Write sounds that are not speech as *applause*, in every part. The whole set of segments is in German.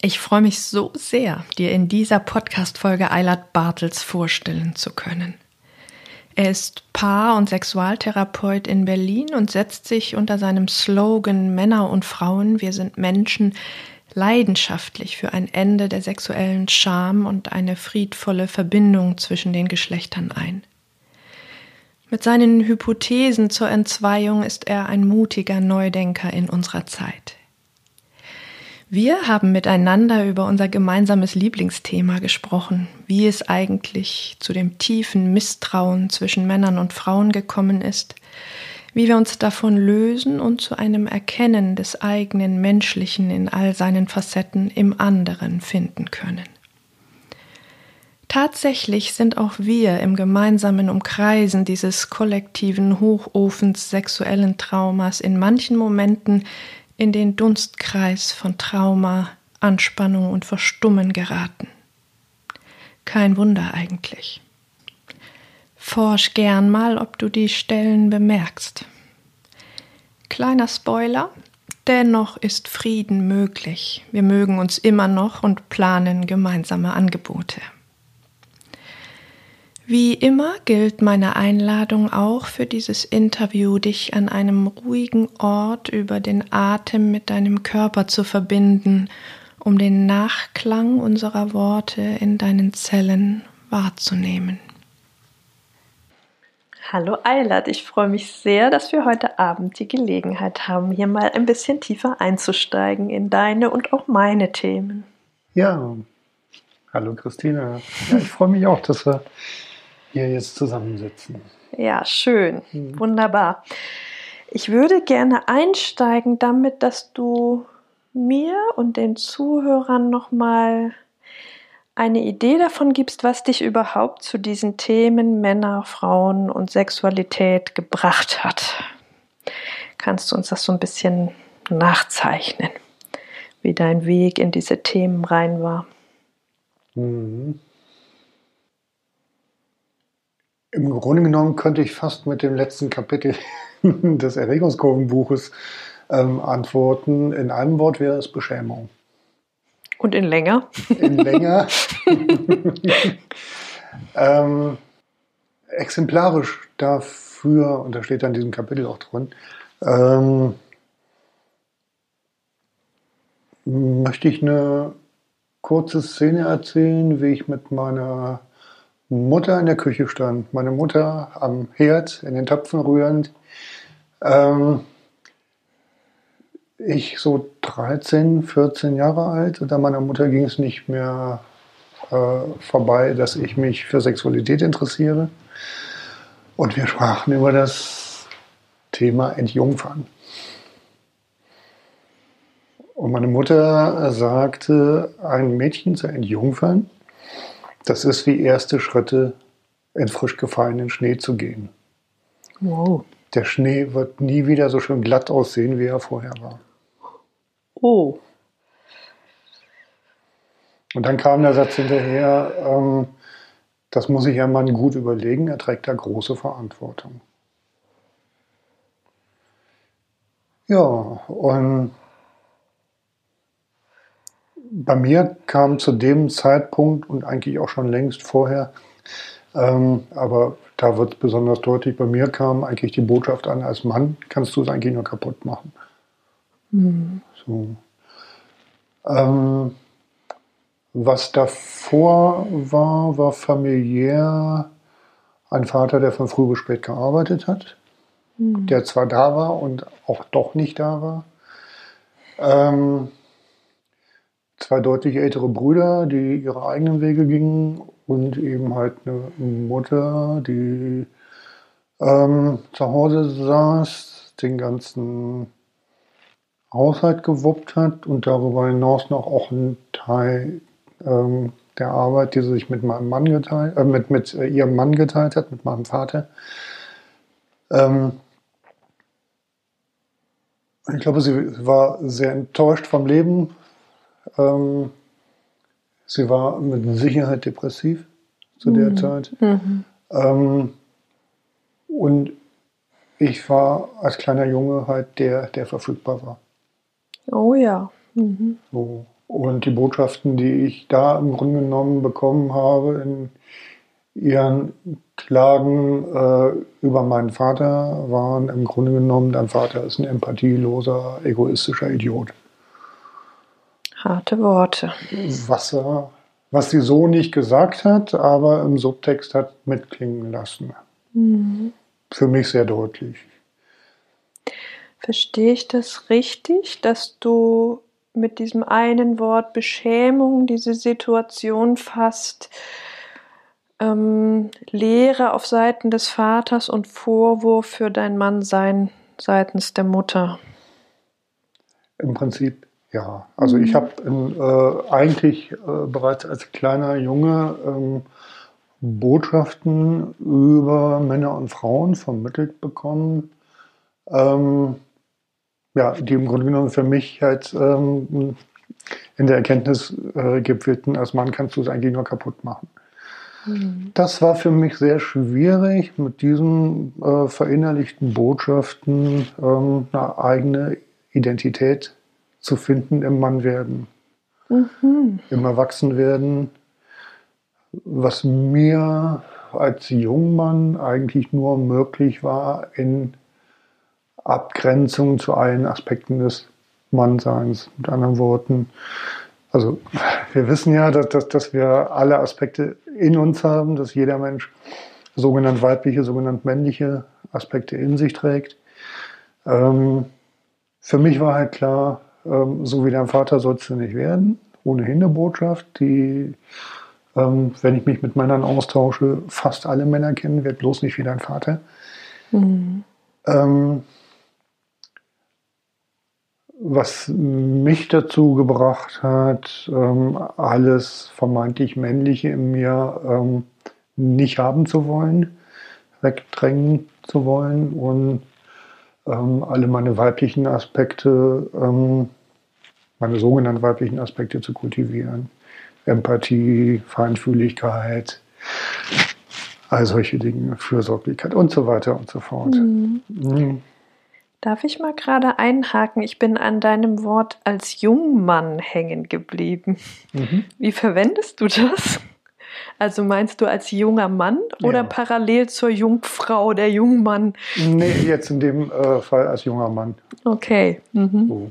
Ich freue mich so sehr, dir in dieser Podcast-Folge Eilert Bartels vorstellen zu können. Er ist Paar- und Sexualtherapeut in Berlin und setzt sich unter seinem Slogan Männer und Frauen, wir sind Menschen, leidenschaftlich für ein Ende der sexuellen Scham und eine friedvolle Verbindung zwischen den Geschlechtern ein. Mit seinen Hypothesen zur Entzweiung ist er ein mutiger Neudenker in unserer Zeit. Wir haben miteinander über unser gemeinsames Lieblingsthema gesprochen, wie es eigentlich zu dem tiefen Misstrauen zwischen Männern und Frauen gekommen ist, wie wir uns davon lösen und zu einem Erkennen des eigenen Menschlichen in all seinen Facetten im anderen finden können. Tatsächlich sind auch wir im gemeinsamen Umkreisen dieses kollektiven Hochofens sexuellen Traumas in manchen Momenten in den Dunstkreis von Trauma, Anspannung und Verstummen geraten. Kein Wunder eigentlich. Forsch gern mal, ob du die Stellen bemerkst. Kleiner Spoiler, dennoch ist Frieden möglich. Wir mögen uns immer noch und planen gemeinsame Angebote. Wie immer gilt meine Einladung auch für dieses Interview, dich an einem ruhigen Ort über den Atem mit deinem Körper zu verbinden, um den Nachklang unserer Worte in deinen Zellen wahrzunehmen. Hallo Eilert, ich freue mich sehr, dass wir heute Abend die Gelegenheit haben, hier mal ein bisschen tiefer einzusteigen in deine und auch meine Themen. Ja, hallo Christina. Ja, ich freue mich auch, dass wir hier jetzt zusammensitzen. Ja, schön. Mhm. Wunderbar. Ich würde gerne einsteigen damit, dass du mir und den Zuhörern nochmal eine Idee davon gibst, was dich überhaupt zu diesen Themen Männer, Frauen und Sexualität gebracht hat. Kannst du uns das so ein bisschen nachzeichnen, wie dein Weg in diese Themen rein war? Mhm. Im Grunde genommen könnte ich fast mit dem letzten Kapitel *laughs* des Erregungskurvenbuches ähm, antworten. In einem Wort wäre es Beschämung. Und in länger? In länger. *laughs* *laughs* ähm, exemplarisch dafür, und da steht dann in diesem Kapitel auch drin, ähm, möchte ich eine kurze Szene erzählen, wie ich mit meiner Mutter in der Küche stand. Meine Mutter am Herd in den Töpfen rührend. Ähm, ich so 13, 14 Jahre alt und an meiner Mutter ging es nicht mehr äh, vorbei, dass ich mich für Sexualität interessiere. Und wir sprachen über das Thema Entjungfern. Und meine Mutter sagte, ein Mädchen zu entjungfern, das ist wie erste Schritte in frisch gefallenen Schnee zu gehen. Wow. Der Schnee wird nie wieder so schön glatt aussehen, wie er vorher war. Oh. Und dann kam der Satz hinterher, ähm, das muss sich ein Mann gut überlegen, er trägt da große Verantwortung. Ja, und bei mir kam zu dem Zeitpunkt und eigentlich auch schon längst vorher, ähm, aber da wird es besonders deutlich, bei mir kam eigentlich die Botschaft an, als Mann kannst du es eigentlich nur kaputt machen. Mhm. So. Ähm, was davor war, war familiär ein Vater, der von früh bis spät gearbeitet hat, mhm. der zwar da war und auch doch nicht da war. Ähm, zwei deutlich ältere Brüder, die ihre eigenen Wege gingen und eben halt eine Mutter, die ähm, zu Hause saß, den ganzen Haushalt gewuppt hat und darüber hinaus noch auch einen Teil ähm, der Arbeit, die sie sich mit meinem Mann geteilt, äh, mit, mit äh, ihrem Mann geteilt hat, mit meinem Vater. Ähm, ich glaube, sie war sehr enttäuscht vom Leben. Ähm, sie war mit Sicherheit depressiv zu der Mhm. Zeit. Mhm. Ähm, und ich war als kleiner Junge halt der, der verfügbar war. Oh ja. Mhm. So. Und die Botschaften, die ich da im Grunde genommen bekommen habe in ihren Klagen äh, über meinen Vater, waren im Grunde genommen, dein Vater ist ein empathieloser, egoistischer Idiot. Harte Worte. Was, er, was sie so nicht gesagt hat, aber im Subtext hat mitklingen lassen. Mhm. Für mich sehr deutlich. Verstehe ich das richtig, dass du mit diesem einen Wort Beschämung diese Situation fasst, ähm, Lehre auf Seiten des Vaters und Vorwurf für dein Mannsein seitens der Mutter? Im Prinzip ja. Also ich habe äh, eigentlich äh, bereits als kleiner Junge ähm, Botschaften über Männer und Frauen vermittelt bekommen, ähm, ja, die im Grunde genommen für mich halt ähm, in der Erkenntnis äh, gipfelten, als Mann kannst du es eigentlich nur kaputt machen. Mhm. Das war für mich sehr schwierig, mit diesen äh, verinnerlichten Botschaften ähm, eine eigene Identität zu finden im Mannwerden, Mhm. im Erwachsenwerden, was mir als Jungmann eigentlich nur möglich war in Abgrenzung zu allen Aspekten des Mannseins. Mit anderen Worten, also wir wissen ja, dass, dass, dass wir alle Aspekte in uns haben, dass jeder Mensch sogenannt weibliche, sogenannt männliche Aspekte in sich trägt. Ähm, für mich war halt klar, ähm, so wie dein Vater sollst du nicht werden. Ohnehin eine Botschaft, die, ähm, wenn ich mich mit Männern austausche, fast alle Männer kennen, wird bloß nicht wie dein Vater. Mhm. Ähm, was mich dazu gebracht hat, ähm, alles vermeintlich Männliche in mir ähm, nicht haben zu wollen, wegdrängen zu wollen und ähm, alle meine weiblichen Aspekte, meine sogenannten weiblichen Aspekte zu kultivieren. Empathie, Feinfühligkeit, all solche Dinge, Fürsorglichkeit und so weiter und so fort. Mhm. Mhm. Darf ich mal gerade einhaken? Ich bin an deinem Wort als Jungmann hängen geblieben. Mhm. Wie verwendest du das? Also meinst du als junger Mann oder Ja. parallel zur Jungfrau, der Jungmann? Nee, jetzt in dem äh, Fall als junger Mann. Okay. Mhm. So.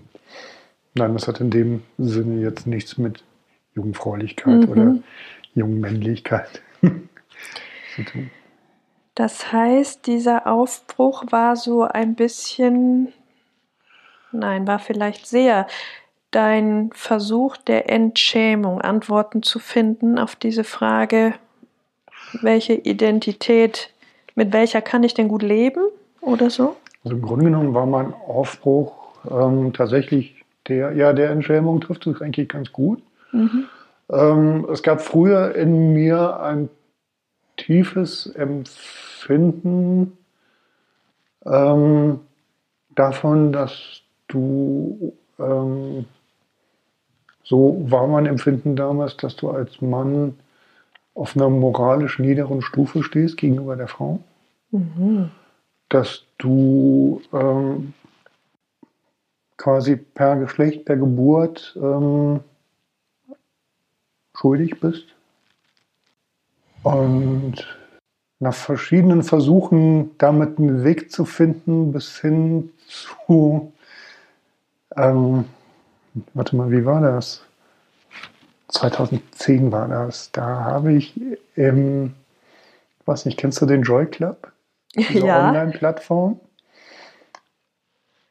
Nein, das hat in dem Sinne jetzt nichts mit Jungfräulichkeit Mhm. oder Jungmännlichkeit *laughs* zu tun. Das heißt, dieser Aufbruch war so ein bisschen, nein, war vielleicht sehr dein Versuch der Entschämung, Antworten zu finden auf diese Frage, welche Identität, mit welcher kann ich denn gut leben oder so? Also im Grunde genommen war mein Aufbruch ähm, tatsächlich der, ja, der Entschämung trifft es eigentlich ganz gut. Mhm. Ähm, es gab früher in mir ein tiefes Empfinden ähm, davon, dass du, ähm, so war mein Empfinden damals, dass du als Mann auf einer moralisch niederen Stufe stehst gegenüber der Frau, Mhm. dass du ähm, quasi per Geschlecht, per Geburt ähm, schuldig bist. Und nach verschiedenen Versuchen, damit einen Weg zu finden, bis hin zu, ähm, warte mal, wie war das? 2010 war das. Da habe ich im, ich weiß nicht, kennst du den Joy Club? Diese *laughs* Ja. Online-Plattform?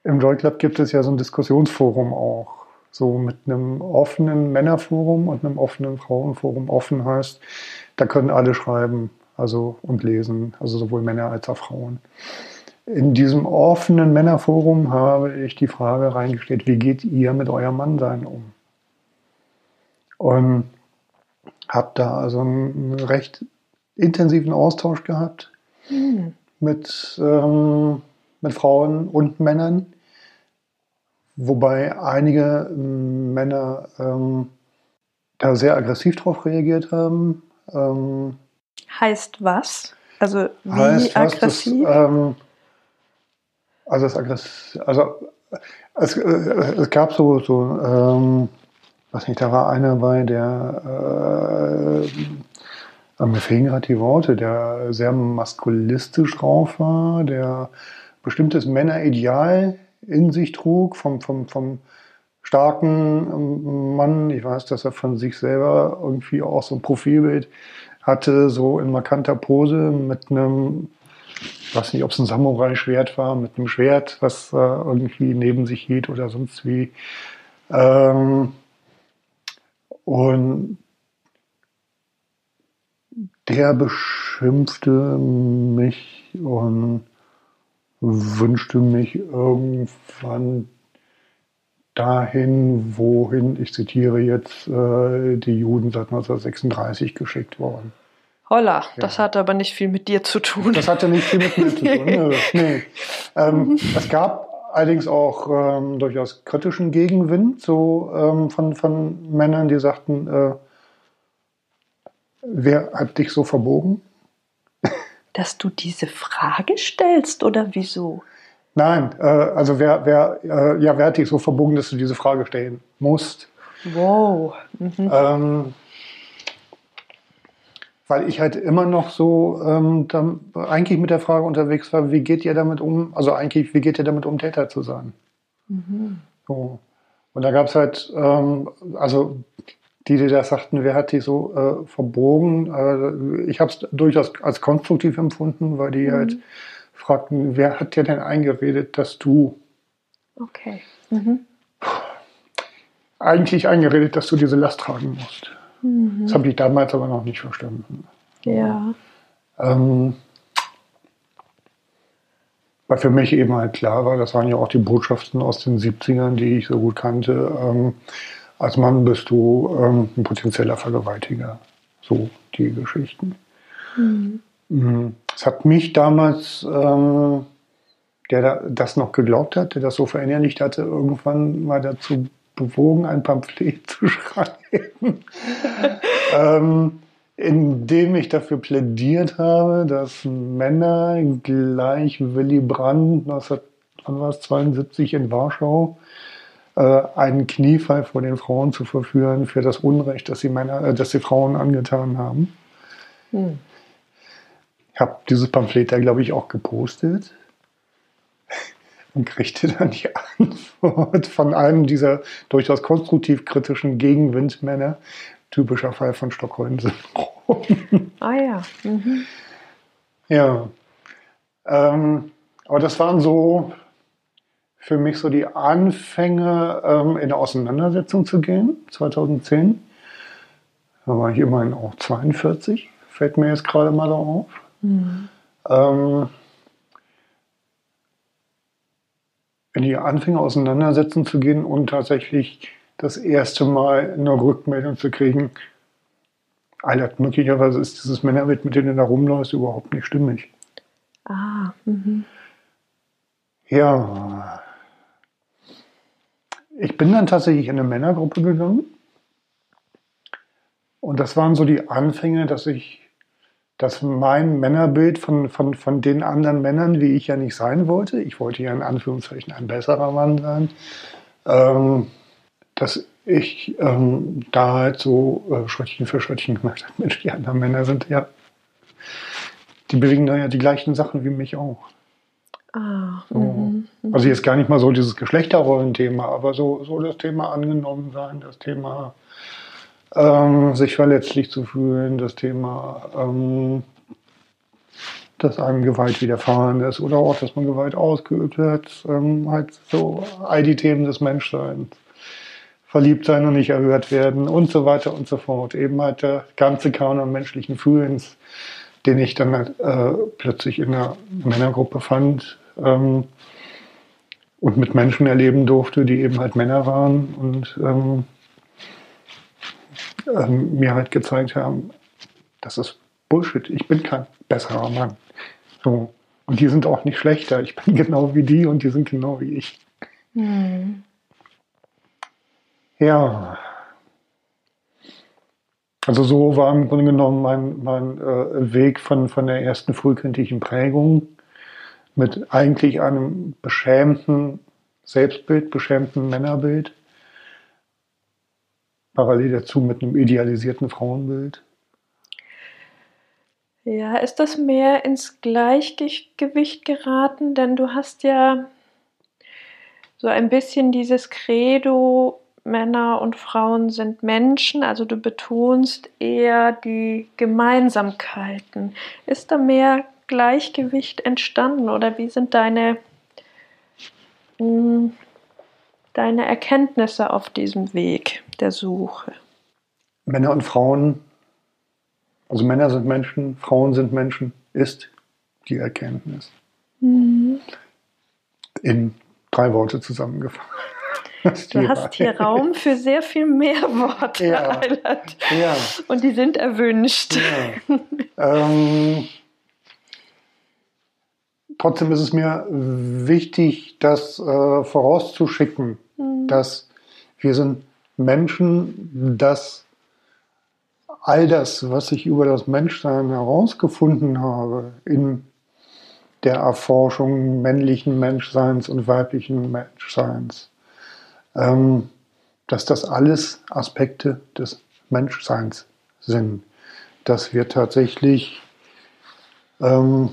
Im Joy Club gibt es ja so ein Diskussionsforum auch. So mit einem offenen Männerforum und einem offenen Frauenforum. Offen heißt, da können alle schreiben also, und lesen, also sowohl Männer als auch Frauen. In diesem offenen Männerforum habe ich die Frage reingestellt, wie geht ihr mit eurem Mannsein um? Und habe da also einen recht intensiven Austausch gehabt Hm. mit, ähm, mit Frauen und Männern, wobei einige ähm, Männer ähm, da sehr aggressiv drauf reagiert haben. Ähm, Heißt was? Also wie heißt aggressiv? Das, ähm, also das Aggress also es, äh, es gab so, so ähm, was nicht, da war einer bei, der äh, mir fehlen gerade die Worte, der sehr maskulistisch drauf war, der bestimmtes Männerideal in sich trug, vom, vom, vom starken ähm, Mann. Ich weiß, dass er von sich selber irgendwie auch so ein Profilbild hatte, so in markanter Pose mit einem, ich weiß nicht, ob es ein Samurai-Schwert war, mit einem Schwert, was äh, irgendwie neben sich hielt oder sonst wie. Ähm, und der beschimpfte mich und wünschte mich irgendwann dahin, wohin, ich zitiere jetzt, äh, die Juden seit 1936 geschickt worden. Holla, das hat aber nicht viel mit dir zu tun. Das hatte nicht viel mit mir zu tun. *laughs* Nö, nee. Ähm, es gab allerdings auch ähm, durchaus kritischen Gegenwind so ähm, von, von Männern, die sagten, äh, wer hat dich so verbogen? Dass du diese Frage stellst oder wieso? Nein, äh, also wer, wer, äh, ja, wer hat dich so verbogen, dass du diese Frage stellen musst? Wow. Mhm. Ähm, weil ich halt immer noch so ähm, dann eigentlich mit der Frage unterwegs war, wie geht ihr damit um, also eigentlich, wie geht ihr damit um, Täter zu sein? Mhm. So. Und da gab es halt, ähm, also die, die das sagten, wer hat die so äh, verbogen? Äh, ich habe es durchaus als konstruktiv empfunden, weil die Mhm. halt fragten, wer hat dir denn eingeredet, dass du Okay. Mhm. eigentlich eingeredet, dass du diese Last tragen musst? Mhm. Das habe ich damals aber noch nicht verstanden. Ja. Ähm, weil für mich eben halt klar war, das waren ja auch die Botschaften aus den 70ern, die ich so gut kannte. Ähm, als Mann bist du ähm, ein potenzieller Vergewaltiger. So die Geschichten. Mhm. Mhm. Es hat mich damals, ähm, der da, das noch geglaubt hat, der das so verinnerlicht hatte, irgendwann mal dazu bewogen, ein Pamphlet zu *laughs* schreiben, *laughs* ähm, in dem ich dafür plädiert habe, dass Männer gleich Willy Brandt 1972 in Warschau einen Kniefall vor den Frauen zu verführen für das Unrecht, das die Männer, äh, das die Frauen angetan haben. Mhm. Ich habe dieses Pamphlet da, glaube ich, auch gepostet *laughs* und kriegte dann die Antwort von einem dieser durchaus konstruktiv kritischen Gegenwindmänner, typischer Fall von Stockholm-Syndrom. *laughs* Ah ja. Mhm. ja. Ähm, aber das waren so für mich so die Anfänge, ähm, in eine Auseinandersetzung zu gehen, 2010. Da war ich immerhin auch 42, fällt mir jetzt gerade mal so auf. Mhm. ähm, in die Anfänge auseinandersetzen zu gehen und tatsächlich das erste Mal eine Rückmeldung zu kriegen, Alter, möglicherweise ist dieses Männerbild, mit dem du da rumläufst, überhaupt nicht stimmig. Ah. Mhm. Ja. Ich bin dann tatsächlich in eine Männergruppe gegangen. Und das waren so die Anfänge, dass ich, dass mein Männerbild von, von, von den anderen Männern, wie ich ja nicht sein wollte, ich wollte ja in Anführungszeichen ein besserer Mann sein, ähm, dass ich ähm, da halt so äh, Schrittchen für Schrittchen gemacht habe. *laughs* Mensch, die anderen Männer sind ja, die bewegen da ja die gleichen Sachen wie mich auch. Ah. So. Mhm. Also jetzt gar nicht mal so dieses Geschlechterrollenthema, aber so, so das Thema angenommen sein, das Thema ähm, sich verletzlich zu fühlen, das Thema, ähm, dass einem Gewalt widerfahren ist oder auch, dass man Gewalt ausgeübt hat, ähm, halt so all die Themen des Menschseins. Verliebt sein und nicht erhört werden und so weiter und so fort. Eben halt der ganze Kanon menschlichen Fühlens, den ich dann halt, äh, plötzlich in einer Männergruppe fand, ähm, und mit Menschen erleben durfte, die eben halt Männer waren und ähm, ähm, mir halt gezeigt haben, das ist Bullshit, ich bin kein besserer Mann. So. Und die sind auch nicht schlechter. Ich bin *laughs* genau wie die und die sind genau wie ich. Mhm. Ja. Also so war im Grunde genommen mein, mein äh, Weg von, von der ersten frühkindlichen Prägung mit eigentlich einem beschämten Selbstbild, beschämten Männerbild, parallel dazu mit einem idealisierten Frauenbild. Ja, ist das mehr ins Gleichgewicht geraten? Denn du hast ja so ein bisschen dieses Credo, Männer und Frauen sind Menschen, also du betonst eher die Gemeinsamkeiten. Ist da mehr Gleichgewicht entstanden oder wie sind deine, hm, deine Erkenntnisse auf diesem Weg der Suche? Männer und Frauen, also Männer sind Menschen, Frauen sind Menschen, ist die Erkenntnis. Mhm. In drei Worte zusammengefasst. *laughs* Du hast hier Raum für sehr viel mehr Worte, ja. ja. Und die sind erwünscht. Ja. ähm, trotzdem ist es mir wichtig, das äh, vorauszuschicken, mhm. dass wir sind Menschen, dass all das, was ich über das Menschsein herausgefunden habe, in der Erforschung männlichen Menschseins und weiblichen Menschseins, ähm, dass das alles Aspekte des Menschseins sind, dass wir tatsächlich ähm,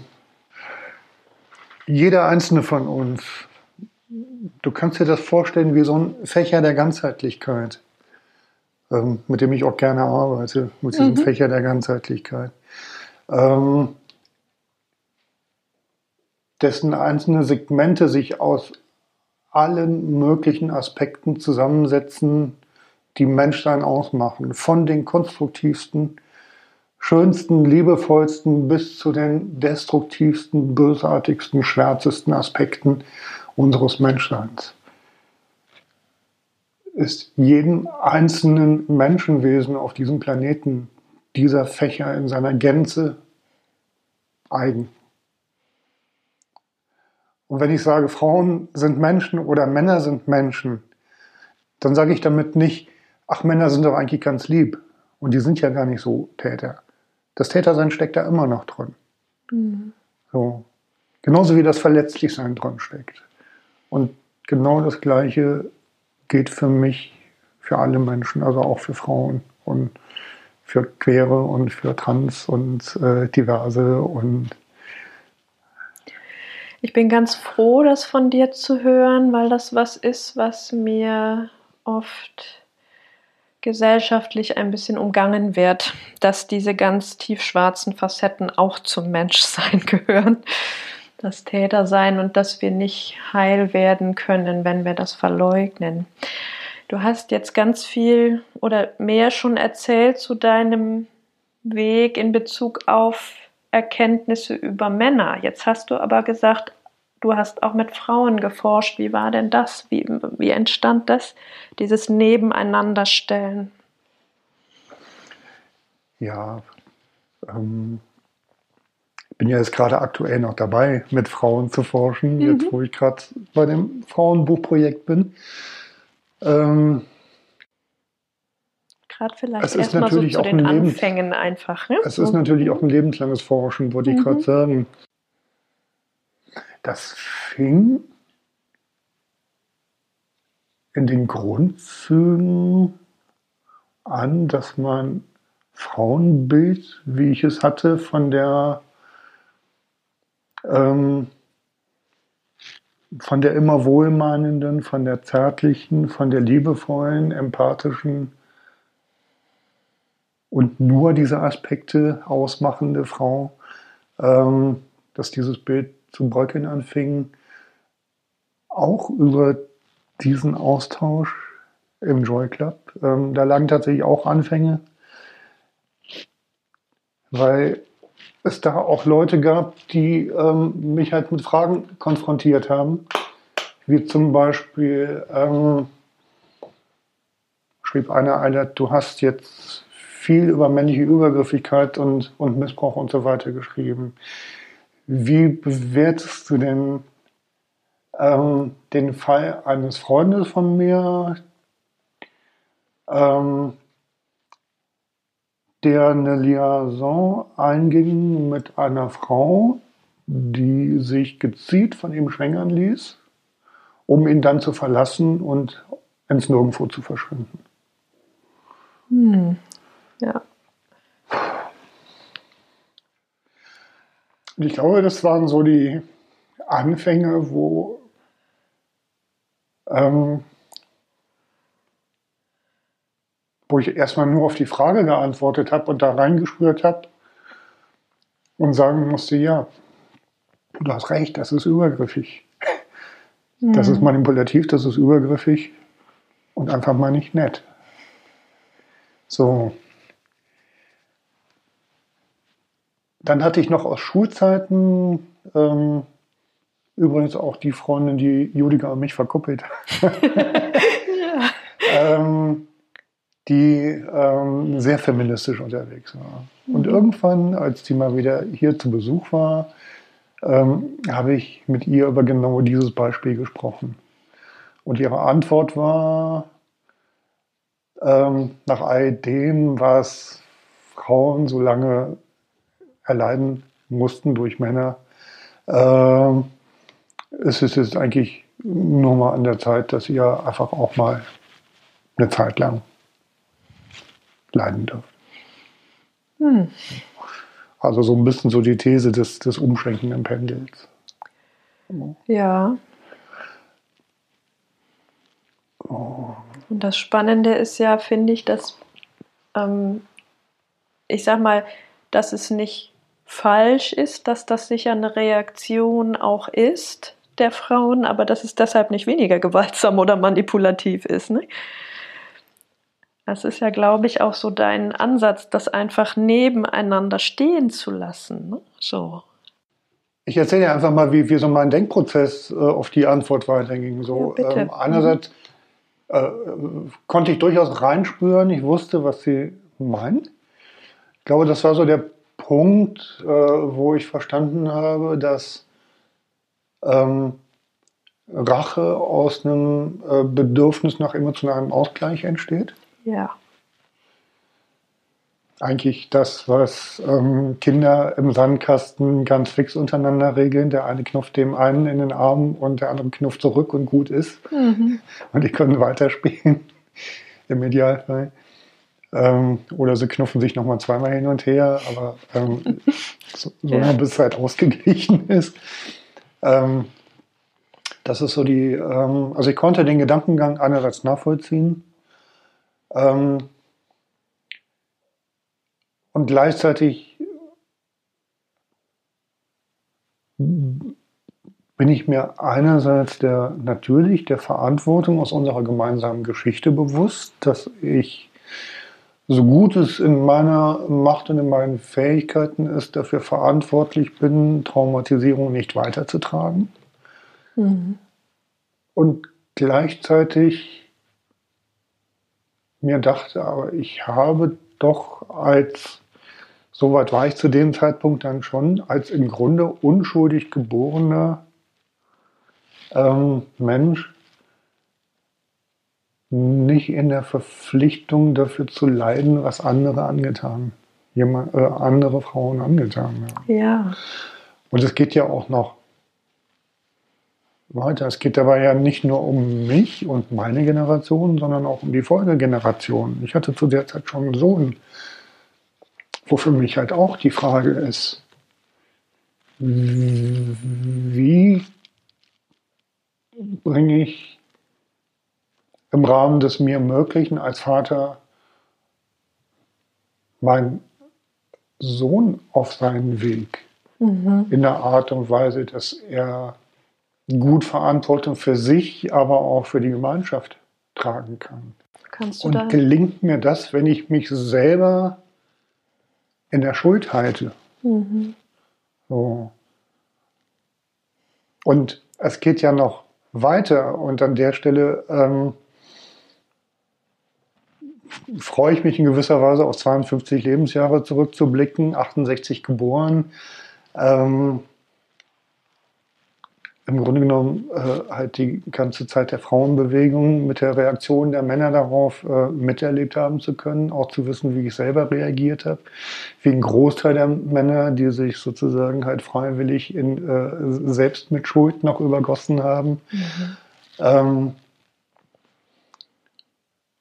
jeder einzelne von uns, du kannst dir das vorstellen wie so ein Fächer der Ganzheitlichkeit, ähm, mit dem ich auch gerne arbeite, mit diesem mhm. Fächer der Ganzheitlichkeit. Ähm, dessen einzelne Segmente sich aus allen möglichen Aspekten zusammensetzen, die Menschsein ausmachen, von den konstruktivsten schönsten, liebevollsten bis zu den destruktivsten, bösartigsten, schwärzesten Aspekten unseres Menschseins. Ist jedem einzelnen Menschenwesen auf diesem Planeten dieser Fächer in seiner Gänze eigen. Und wenn ich sage, Frauen sind Menschen oder Männer sind Menschen, dann sage ich damit nicht, ach, Männer sind doch eigentlich ganz lieb. Und die sind ja gar nicht so Täter. Das Tätersein steckt da immer noch drin. Mhm. So. Genauso wie das Verletzlichsein drin steckt. Und genau das Gleiche geht für mich, für alle Menschen, also auch für Frauen und für Quere und für Trans und äh, Diverse und ich bin ganz froh, das von dir zu hören, weil das was ist, was mir oft gesellschaftlich ein bisschen umgangen wird, dass diese ganz tiefschwarzen Facetten auch zum Menschsein *laughs* gehören, das Tätersein und dass wir nicht heil werden können, wenn wir das verleugnen. Du hast jetzt ganz viel oder mehr schon erzählt zu deinem Weg in Bezug auf Erkenntnisse über Männer. Jetzt hast du aber gesagt, Du hast auch mit Frauen geforscht. Wie war denn das? Wie, wie entstand das, dieses Nebeneinanderstellen? Ja, ähm, ich bin ja jetzt gerade aktuell noch dabei, mit Frauen zu forschen, mhm. jetzt wo ich gerade bei dem Frauenbuchprojekt bin. Ähm, gerade vielleicht erstmal so zu den Anfängen einfach. Ne? Es ist mhm. natürlich auch ein lebenslanges Forschen, wollte ich mhm. gerade sagen. Das fing in den Grundzügen an, dass mein Frauenbild, wie ich es hatte, von der ähm, von der immer wohlmeinenden, von der zärtlichen, von der liebevollen, empathischen und nur diese Aspekte ausmachende Frau, ähm, dass dieses Bild zu bröckeln anfing, auch über diesen Austausch im Joy Club. Ähm, da lagen tatsächlich auch Anfänge, weil es da auch Leute gab, die ähm, mich halt mit Fragen konfrontiert haben, wie zum Beispiel ähm, schrieb einer, einer, du hast jetzt viel über männliche Übergriffigkeit und, und Missbrauch und so weiter geschrieben. Wie bewertest du denn ähm, den Fall eines Freundes von mir, ähm, der eine Liaison einging mit einer Frau, die sich gezielt von ihm schwängern ließ, um ihn dann zu verlassen und ins Nirgendwo zu verschwinden. Hm. Ja. Und ich glaube, das waren so die Anfänge, wo ähm, wo ich erstmal nur auf die Frage geantwortet habe und da reingespürt habe und sagen musste, ja, du hast recht, das ist übergriffig. Das ist mhm. manipulativ, das ist übergriffig und einfach mal nicht nett. So. Dann hatte ich noch aus Schulzeiten ähm, übrigens auch die Freundin, die Judiga und mich verkuppelt. *laughs* ja. ähm, die ähm, sehr feministisch unterwegs war. Mhm. Und irgendwann, als die mal wieder hier zu Besuch war, ähm, habe ich mit ihr über genau dieses Beispiel gesprochen. Und ihre Antwort war, ähm, nach all dem, was Frauen so lange erleiden mussten durch Männer, äh, es ist jetzt eigentlich nur mal an der Zeit, dass ihr einfach auch mal eine Zeit lang leiden dürft. Hm. Also so ein bisschen so die These des, des umschwenkenden Pendels. Ja. Oh. Und das Spannende ist ja, finde ich, dass ähm, ich sag mal, dass es nicht falsch ist, dass das sicher eine Reaktion auch ist der Frauen, aber dass es deshalb nicht weniger gewaltsam oder manipulativ ist. Ne? Das ist ja, glaube ich, auch so dein Ansatz, das einfach nebeneinander stehen zu lassen. Ne? So. Ich erzähle dir einfach mal, wie, wie so mein Denkprozess äh, auf die Antwort weiterging. So, ja, ähm, einerseits mhm. äh, konnte ich durchaus reinspüren, ich wusste, was sie meint. Ich glaube, das war so der Punkt, äh, wo ich verstanden habe, dass ähm, Rache aus einem äh, Bedürfnis nach emotionalem Ausgleich entsteht. Ja. Eigentlich das, was ähm, Kinder im Sandkasten ganz fix untereinander regeln. Der eine knufft dem einen in den Arm und der andere knufft zurück und gut ist. Mhm. Und die können weiterspielen, *laughs* im Idealfall. Ähm, oder sie knuffen sich nochmal zweimal hin und her, aber ähm, so, *laughs* so ja. bis es halt ausgeglichen *laughs* ist. Ähm, das ist so die, ähm, also ich konnte den Gedankengang einerseits nachvollziehen ähm, und gleichzeitig bin ich mir einerseits der natürlich der Verantwortung aus unserer gemeinsamen Geschichte bewusst, dass ich so gut es in meiner Macht und in meinen Fähigkeiten ist, dafür verantwortlich bin, Traumatisierung nicht weiterzutragen. Mhm. Und gleichzeitig mir dachte, aber ich habe doch als, soweit war ich zu dem Zeitpunkt dann schon, als im Grunde unschuldig geborener ähm, Mensch nicht in der Verpflichtung dafür zu leiden, was andere angetan, jemand, äh, andere Frauen angetan haben. Ja. Und es geht ja auch noch weiter. Es geht dabei ja nicht nur um mich und meine Generation, sondern auch um die Folgegeneration. Ich hatte zu der Zeit schon einen Sohn, wo für mich halt auch die Frage ist, wie bringe ich im Rahmen des mir Möglichen als Vater meinen Sohn auf seinen Weg mhm. in der Art und Weise, dass er gut Verantwortung für sich, aber auch für die Gemeinschaft tragen kann. Kannst du Und gelingt mir das, wenn ich mich selber in der Schuld halte? Mhm. So. Und es geht ja noch weiter und an der Stelle ähm, freue ich mich in gewisser Weise auf 52 Lebensjahre zurückzublicken, 68 geboren. Ähm, Im Grunde genommen äh, halt die ganze Zeit der Frauenbewegung mit der Reaktion der Männer darauf äh, miterlebt haben zu können, auch zu wissen, wie ich selber reagiert habe, wie ein Großteil der Männer, die sich sozusagen halt freiwillig in äh, selbst mit Schuld noch übergossen haben. Mhm. Ähm,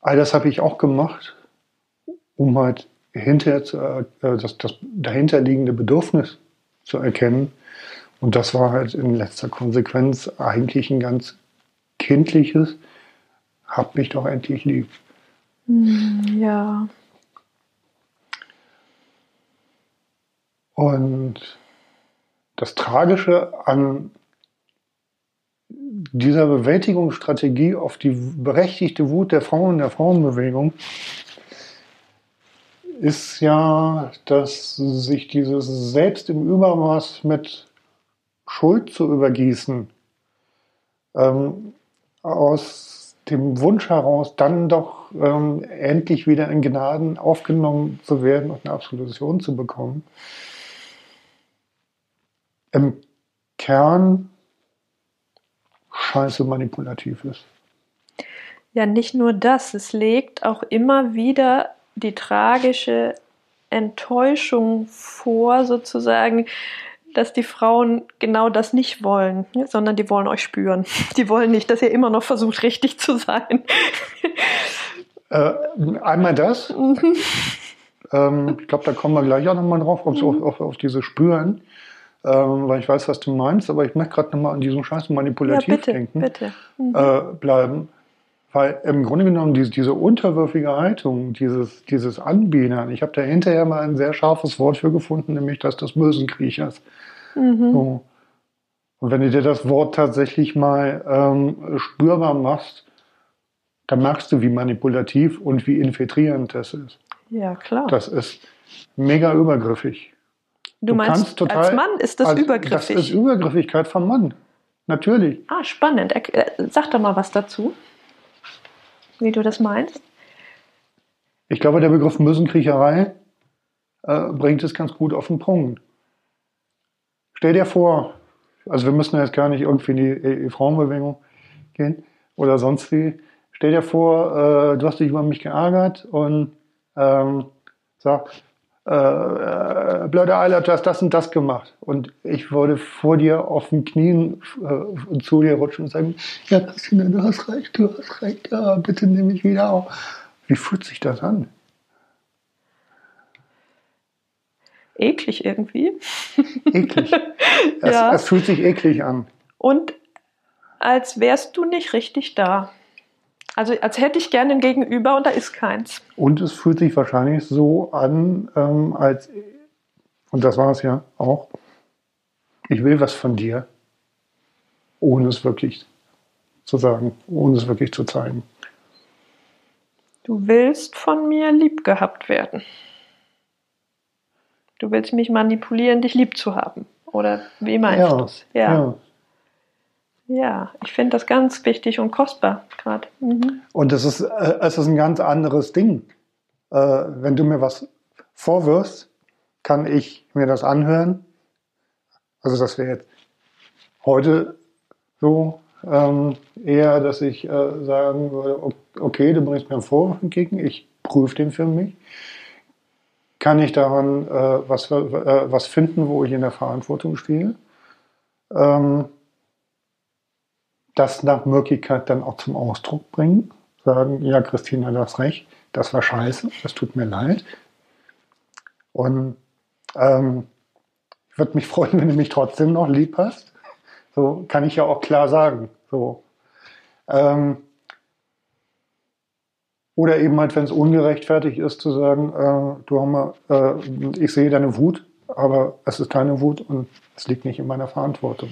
all das habe ich auch gemacht, um halt hinterher zu, äh, das, das dahinterliegende Bedürfnis zu erkennen. Und das war halt in letzter Konsequenz eigentlich ein ganz kindliches, hab mich doch endlich lieb. Hm, ja. Und das Tragische an dieser Bewältigungsstrategie auf die berechtigte Wut der Frauen, der Frauenbewegung, ist ja, dass sich dieses selbst im Übermaß mit Schuld zu übergießen, ähm, aus dem Wunsch heraus, dann doch ähm, endlich wieder in Gnaden aufgenommen zu werden und eine Absolution zu bekommen, im Kern scheiße manipulativ ist. Ja, nicht nur das, es legt auch immer wieder die tragische Enttäuschung vor, sozusagen, dass die Frauen genau das nicht wollen, sondern die wollen euch spüren. *laughs* Die wollen nicht, dass ihr immer noch versucht, richtig zu sein. Äh, einmal das. Mhm. Ähm, ich glaube, da kommen wir gleich auch nochmal drauf, auf, mhm. auf, auf, diese Spüren ähm, weil ich weiß, was du meinst, aber ich möchte gerade nochmal an diesen Scheiß manipulativ ja, bitte, denken bitte. Mhm. Äh, bleiben. Weil im Grunde genommen diese, diese unterwürfige Haltung, dieses, dieses Anbiedern, ich habe da hinterher mal ein sehr scharfes Wort für gefunden, nämlich das des Mösenkriechers. Mhm. So. Und wenn du dir das Wort tatsächlich mal ähm, spürbar machst, dann merkst du, wie manipulativ und wie infiltrierend das ist. Ja, klar. Das ist mega übergriffig. Du, meinst, total, als Mann ist das als, übergriffig? Das ist Übergriffigkeit vom Mann. Natürlich. Ah, spannend. Äh, sag doch mal was dazu, wie du das meinst. Ich glaube, der Begriff Mösenkriecherei äh, bringt es ganz gut auf den Punkt. Stell dir vor, also wir müssen jetzt gar nicht irgendwie in die, die Frauenbewegung gehen oder sonst wie. Stell dir vor, äh, du hast dich über mich geärgert und ähm, sag, äh, äh, blöde Eilert, du hast das und das gemacht. Und ich würde vor dir auf den Knien äh, zu dir rutschen und sagen, ja, Christina, du hast recht, du hast recht, ja, bitte nimm mich wieder auf. Wie fühlt sich das an? Eklig irgendwie. Eklig. *laughs* Es, ja. es fühlt sich eklig an. Und als wärst du nicht richtig da. Also als hätte ich gerne ein Gegenüber und da ist keins. Und es fühlt sich wahrscheinlich so an, ähm, als, und das war es ja auch, ich will was von dir, ohne es wirklich zu sagen, ohne es wirklich zu zeigen. Du willst von mir lieb gehabt werden. Du willst mich manipulieren, dich lieb zu haben. Oder wie meinst ja, du es? Ja. ja. Ja, ich finde das ganz wichtig und kostbar gerade. Mhm. Und es ist, äh, es ist ein ganz anderes Ding. Äh, wenn du mir was vorwirfst, kann ich mir das anhören. Also das wäre jetzt heute so ähm, eher, dass ich äh, sagen würde, okay, du bringst mir einen Vorwurf entgegen, ich prüfe den für mich. Kann ich daran äh, was, äh, was finden, wo ich in der Verantwortung stehe? Ähm, das nach Möglichkeit dann auch zum Ausdruck bringen. Sagen, ja, Christina, du hast recht, das war scheiße, das tut mir leid. Und ähm, ich würde mich *laughs* freuen, wenn du mich trotzdem noch lieb hast. So kann ich ja auch klar sagen. So. Ähm, oder eben halt, wenn es ungerechtfertigt ist, zu sagen, äh, du Hammer, äh, ich sehe deine Wut, aber es ist deine Wut und es liegt nicht in meiner Verantwortung.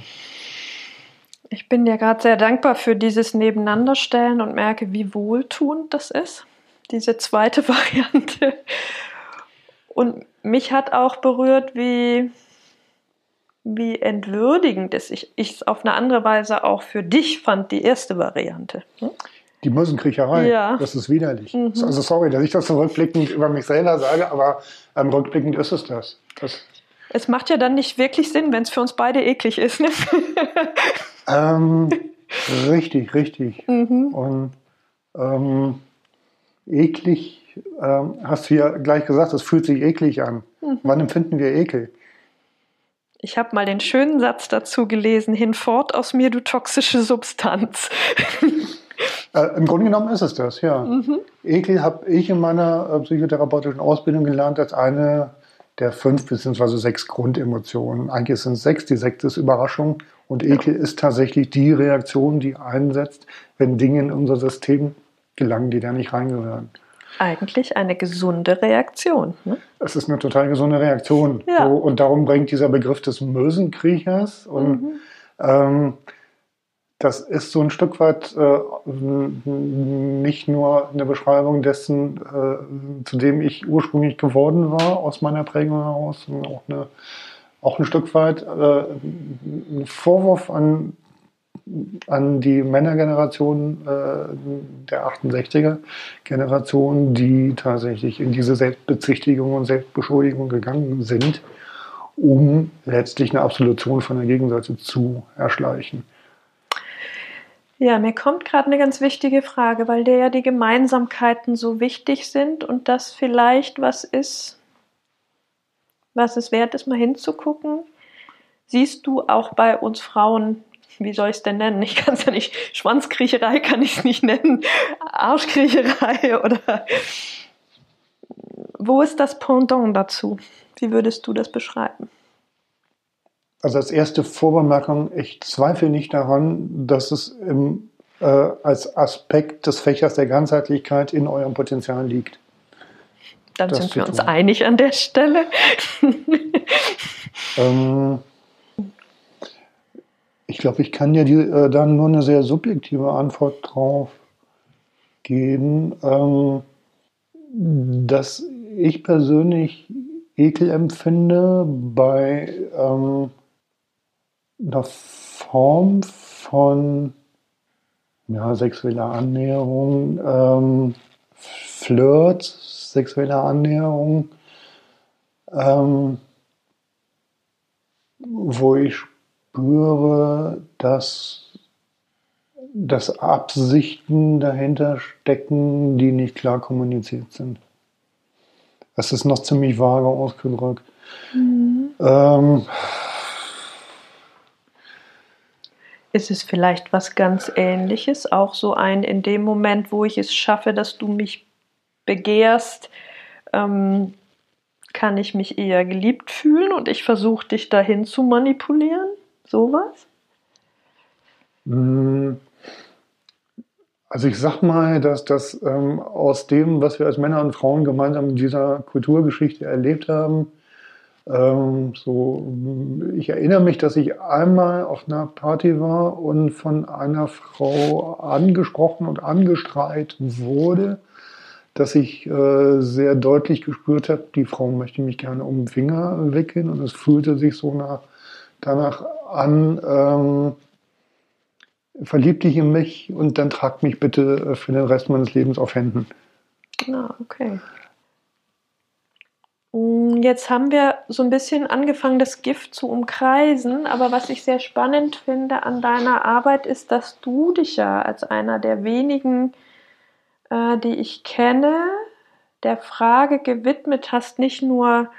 Ich bin dir gerade sehr dankbar für dieses Nebeneinanderstellen und merke, wie wohltuend das ist, diese zweite *laughs* Variante. Und mich hat auch berührt, wie, wie entwürdigend es ich es auf eine andere Weise auch für dich fand, die erste Variante. Hm? Die Mösenkriecherei, Ja. das ist widerlich. Also sorry, dass ich das so rückblickend über mich selber sage, aber ähm, rückblickend ist es das. das Es macht ja dann nicht wirklich Sinn, wenn es für uns beide eklig ist. Ne? *laughs* ähm, *laughs* richtig, richtig. Mhm. Und ähm, eklig, ähm, hast du ja gleich gesagt, es fühlt sich eklig an. Mhm. Wann empfinden wir Ekel? Ich habe mal den schönen Satz dazu gelesen: Hinfort aus mir, du toxische Substanz. *laughs* Äh, Im Grunde genommen ist es das, ja. Mhm. Ekel habe ich in meiner äh, psychotherapeutischen Ausbildung gelernt als eine der fünf beziehungsweise sechs Grundemotionen. Eigentlich sind es sechs. Die sechste ist Überraschung. Und Ekel ist tatsächlich die Reaktion, die einsetzt, wenn Dinge in unser System gelangen, die da nicht reingehören. Eigentlich eine gesunde Reaktion. Ne? Es ist eine total gesunde Reaktion. Ja. So, und darum bringt dieser Begriff des Mösenkriechers. Und Mhm. ähm, das ist so ein Stück weit äh, nicht nur eine Beschreibung dessen, äh, zu dem ich ursprünglich geworden war, aus meiner Prägung heraus, sondern auch, eine, auch ein Stück weit äh, ein Vorwurf an, an die Männergeneration äh, der 68er Generation, die tatsächlich in diese Selbstbezichtigung und Selbstbeschuldigung gegangen sind, um letztlich eine Absolution von der Gegenseite zu erschleichen. Ja, mir kommt gerade eine ganz wichtige Frage, weil dir ja die Gemeinsamkeiten so wichtig sind und das vielleicht was ist, was es wert ist, mal hinzugucken. Siehst du auch bei uns Frauen, wie soll ich es denn nennen? Ich kann es ja nicht, Schwanzkriecherei kann ich es nicht nennen, Arschkriecherei oder wo ist das Pendant dazu? Wie würdest du das beschreiben? Also als erste Vorbemerkung, ich zweifle nicht daran, dass es im, äh, als Aspekt des Fächers der Ganzheitlichkeit in eurem Potenzial liegt. Dann sind wir uns tun. einig an der Stelle. *laughs* Ähm, ich glaube, ich kann dir die, äh, dann nur eine sehr subjektive Antwort drauf geben, ähm, dass ich persönlich Ekel empfinde bei ähm, einer Form von ja, sexueller Annäherung, ähm, Flirt, sexueller Annäherung, ähm, wo ich spüre, dass, dass Absichten dahinter stecken, die nicht klar kommuniziert sind. Das ist noch ziemlich vage ausgedrückt. Ähm, Ist es vielleicht was ganz Ähnliches? Auch so ein, in dem Moment, wo ich es schaffe, dass du mich begehrst, ähm, kann ich mich eher geliebt fühlen und ich versuche dich dahin zu manipulieren? Sowas? Mm. Also ich sag mal, dass das ähm, aus dem, was wir als Männer und Frauen gemeinsam in dieser Kulturgeschichte erlebt haben, ähm, so, ich erinnere mich, dass ich einmal auf einer Party war und von einer Frau angesprochen und angestrahlt wurde, dass ich äh, sehr deutlich gespürt habe, die Frau möchte mich gerne um den Finger wickeln und es fühlte sich so nach, danach an, ähm, verlieb dich in mich und dann trag mich bitte äh, für den Rest meines Lebens auf Händen. Ah, okay. Mm, Jetzt haben wir so ein bisschen angefangen, das Gift zu umkreisen, aber was ich sehr spannend finde an deiner Arbeit ist, dass du dich ja als einer der wenigen, äh, die ich kenne, der Frage gewidmet hast, nicht nur,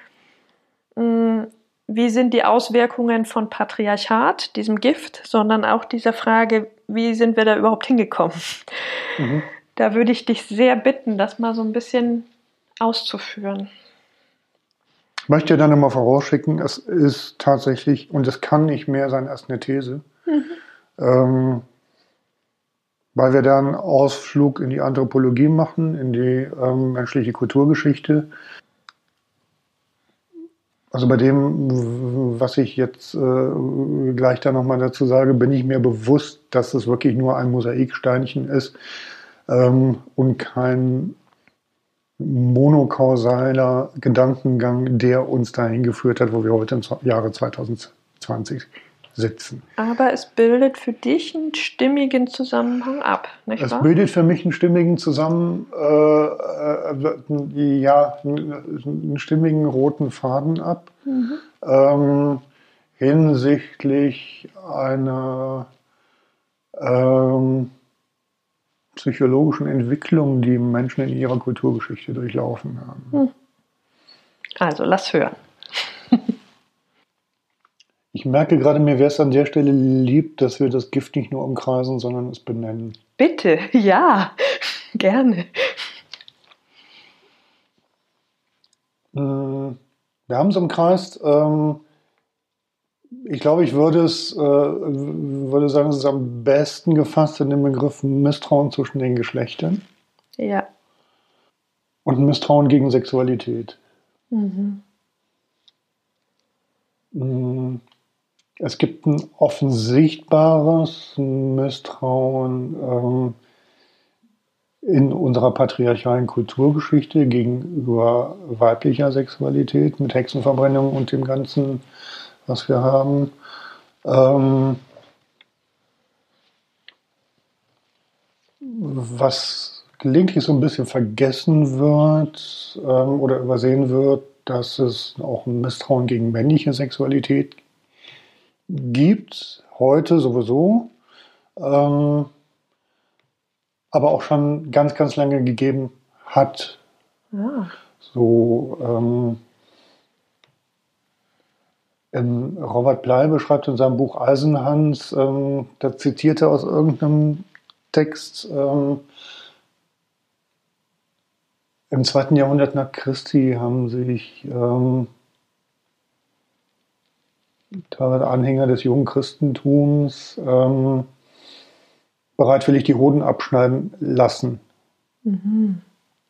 mh, wie sind die Auswirkungen von Patriarchat, diesem Gift, sondern auch dieser Frage, wie sind wir da überhaupt hingekommen? Mhm. Da würde ich dich sehr bitten, das mal so ein bisschen auszuführen. Ich möchte dann immer vorausschicken, es ist tatsächlich, und es kann nicht mehr sein als eine These, ähm, weil wir dann Ausflug in die Anthropologie machen, in die ähm, menschliche Kulturgeschichte. Also bei dem, was ich jetzt äh, gleich da nochmal dazu sage, bin ich mir bewusst, dass es wirklich nur ein Mosaiksteinchen ist ähm, und kein monokausaler Gedankengang, der uns dahin geführt hat, wo wir heute im Jahre 2020 sitzen. Aber es bildet für dich einen stimmigen Zusammenhang ab, nicht Es wahr? bildet für mich einen stimmigen Zusammen, äh, äh, ja, einen stimmigen roten Faden ab ähm, hinsichtlich einer ähm, psychologischen Entwicklung, die Menschen in ihrer Kulturgeschichte durchlaufen haben. Also lass hören. Ich merke gerade, mir wäre es an der Stelle lieb, dass wir das Gift nicht nur umkreisen, sondern es benennen. Bitte, *laughs* ja, *laughs* gerne. Mm, Wir haben es umkreist. Ähm, ich glaube, ich würde es, äh, würde sagen, es ist am besten gefasst in dem Begriff Misstrauen zwischen den Geschlechtern Ja. und Misstrauen gegen Sexualität. Mhm. Es gibt ein offensichtbares Misstrauen ähm, in unserer patriarchalen Kulturgeschichte gegenüber weiblicher Sexualität mit Hexenverbrennung und dem Ganzen, was wir haben. Ähm, was gelegentlich so ein bisschen vergessen wird ähm, oder übersehen wird, dass es auch ein Misstrauen gegen männliche Sexualität gibt, heute sowieso, ähm, aber auch schon ganz, ganz lange gegeben hat. Ah. So, ähm, in Robert Blei beschreibt in seinem Buch Eisenhans, ähm, da zitiert er aus irgendeinem Text, ähm, im zweiten Jahrhundert nach Christi haben sich ähm, teilweise Anhänger des jungen Christentums ähm, bereitwillig die Hoden abschneiden lassen, Mhm.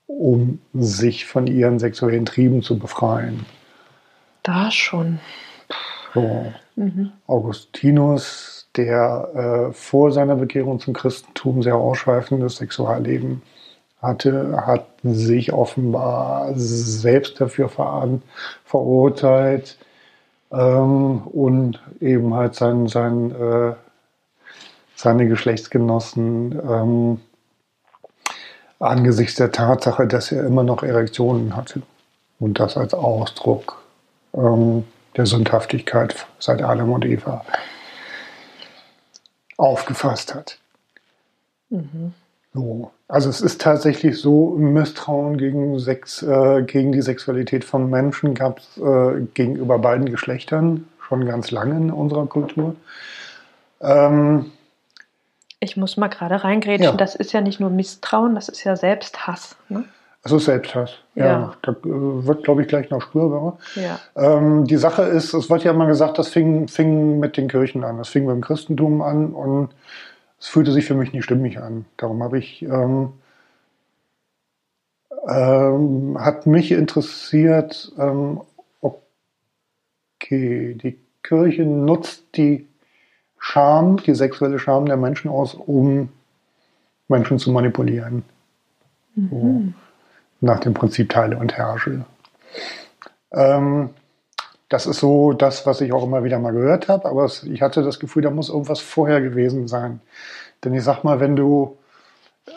um sich von ihren sexuellen Trieben zu befreien. Da schon. So. Mhm. Augustinus, der äh, vor seiner Bekehrung zum Christentum sehr ausschweifendes Sexualleben hatte, hat sich offenbar selbst dafür verurteilt ähm, und eben halt sein, sein, äh, seine Geschlechtsgenossen ähm, angesichts der Tatsache, dass er immer noch Erektionen hatte und das als Ausdruck ähm, der Sündhaftigkeit seit Adam und Eva aufgefasst hat. Mhm. So. Also es ist tatsächlich so, Misstrauen gegen, Sex, äh, gegen die Sexualität von Menschen gab es äh, gegenüber beiden Geschlechtern schon ganz lange in unserer Kultur. Ähm, Ich muss mal gerade reingrätschen. Ja. Das ist ja nicht nur Misstrauen, das ist ja Selbsthass. Ne? ist Selbsthass. Ja. Ja. Da äh, wird, glaube ich, gleich noch spürbarer. Ja. Ähm, die Sache ist, es wird ja mal gesagt, das fing, fing mit den Kirchen an. Das fing beim Christentum an und es fühlte sich für mich nicht stimmig an. Darum habe ich, ähm, ähm, hat mich interessiert, ähm, okay, die Kirche nutzt die Scham, die sexuelle Scham der Menschen aus, um Menschen zu manipulieren. So, nach dem Prinzip Teile und Herrsche. Ähm, das ist so das, was ich auch immer wieder mal gehört habe, aber es, ich hatte das Gefühl, da muss irgendwas vorher gewesen sein. Denn ich sag mal, wenn du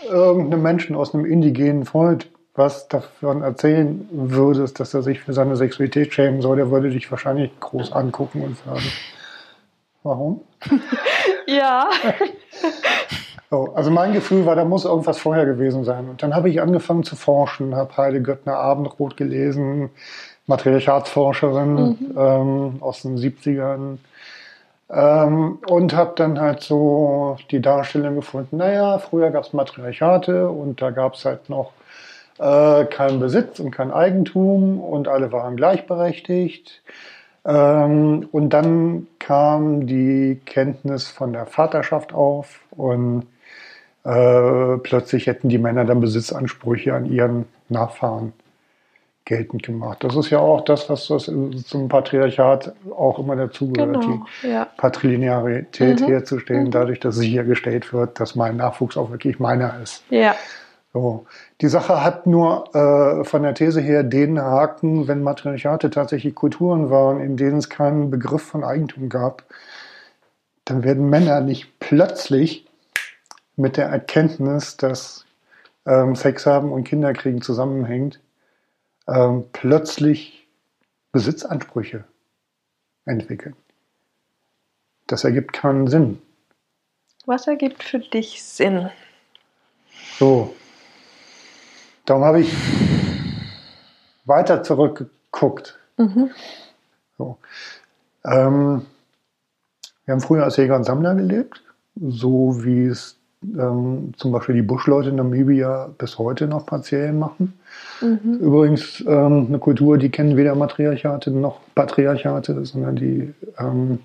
irgendeinem Menschen aus einem indigenen Volk was davon erzählen würdest, dass er sich für seine Sexualität schämen soll, der würde dich wahrscheinlich groß angucken und sagen, warum? *laughs* Ja. *laughs* So, also mein Gefühl war, da muss irgendwas vorher gewesen sein. Und dann habe ich angefangen zu forschen, habe Heide Göttner Abendrot gelesen, Materialitätsforscherin ähm, aus den 70ern. Ähm, und habe dann halt so die Darstellung gefunden, naja, früher gab es Matriarchate und da gab es halt noch äh, keinen Besitz und kein Eigentum und alle waren gleichberechtigt. Ähm, und dann kam die Kenntnis von der Vaterschaft auf und äh, plötzlich hätten die Männer dann Besitzansprüche an ihren Nachfahren geltend gemacht. Das ist ja auch das, was das zum Patriarchat auch immer dazugehört, Genau. Ja. die Patrilinearität Mhm. herzustellen, Mhm. dadurch, dass sichergestellt wird, dass mein Nachwuchs auch wirklich meiner ist. Ja. So. Die Sache hat nur äh, von der These her den Haken, wenn Matriarchate tatsächlich Kulturen waren, in denen es keinen Begriff von Eigentum gab, dann werden Männer nicht plötzlich mit der Erkenntnis, dass ähm, Sex haben und Kinderkriegen zusammenhängt, ähm, plötzlich Besitzansprüche entwickeln. Das ergibt keinen Sinn. Was ergibt für dich Sinn? So. Darum habe ich weiter zurückgeguckt. Mhm. So. Ähm, wir haben früher als Jäger und Sammler gelebt, so wie es ähm, zum Beispiel die Buschleute in Namibia bis heute noch partiell machen. Mhm. Übrigens ähm, eine Kultur, die kennen weder Matriarchate noch Patriarchate, sondern die ähm,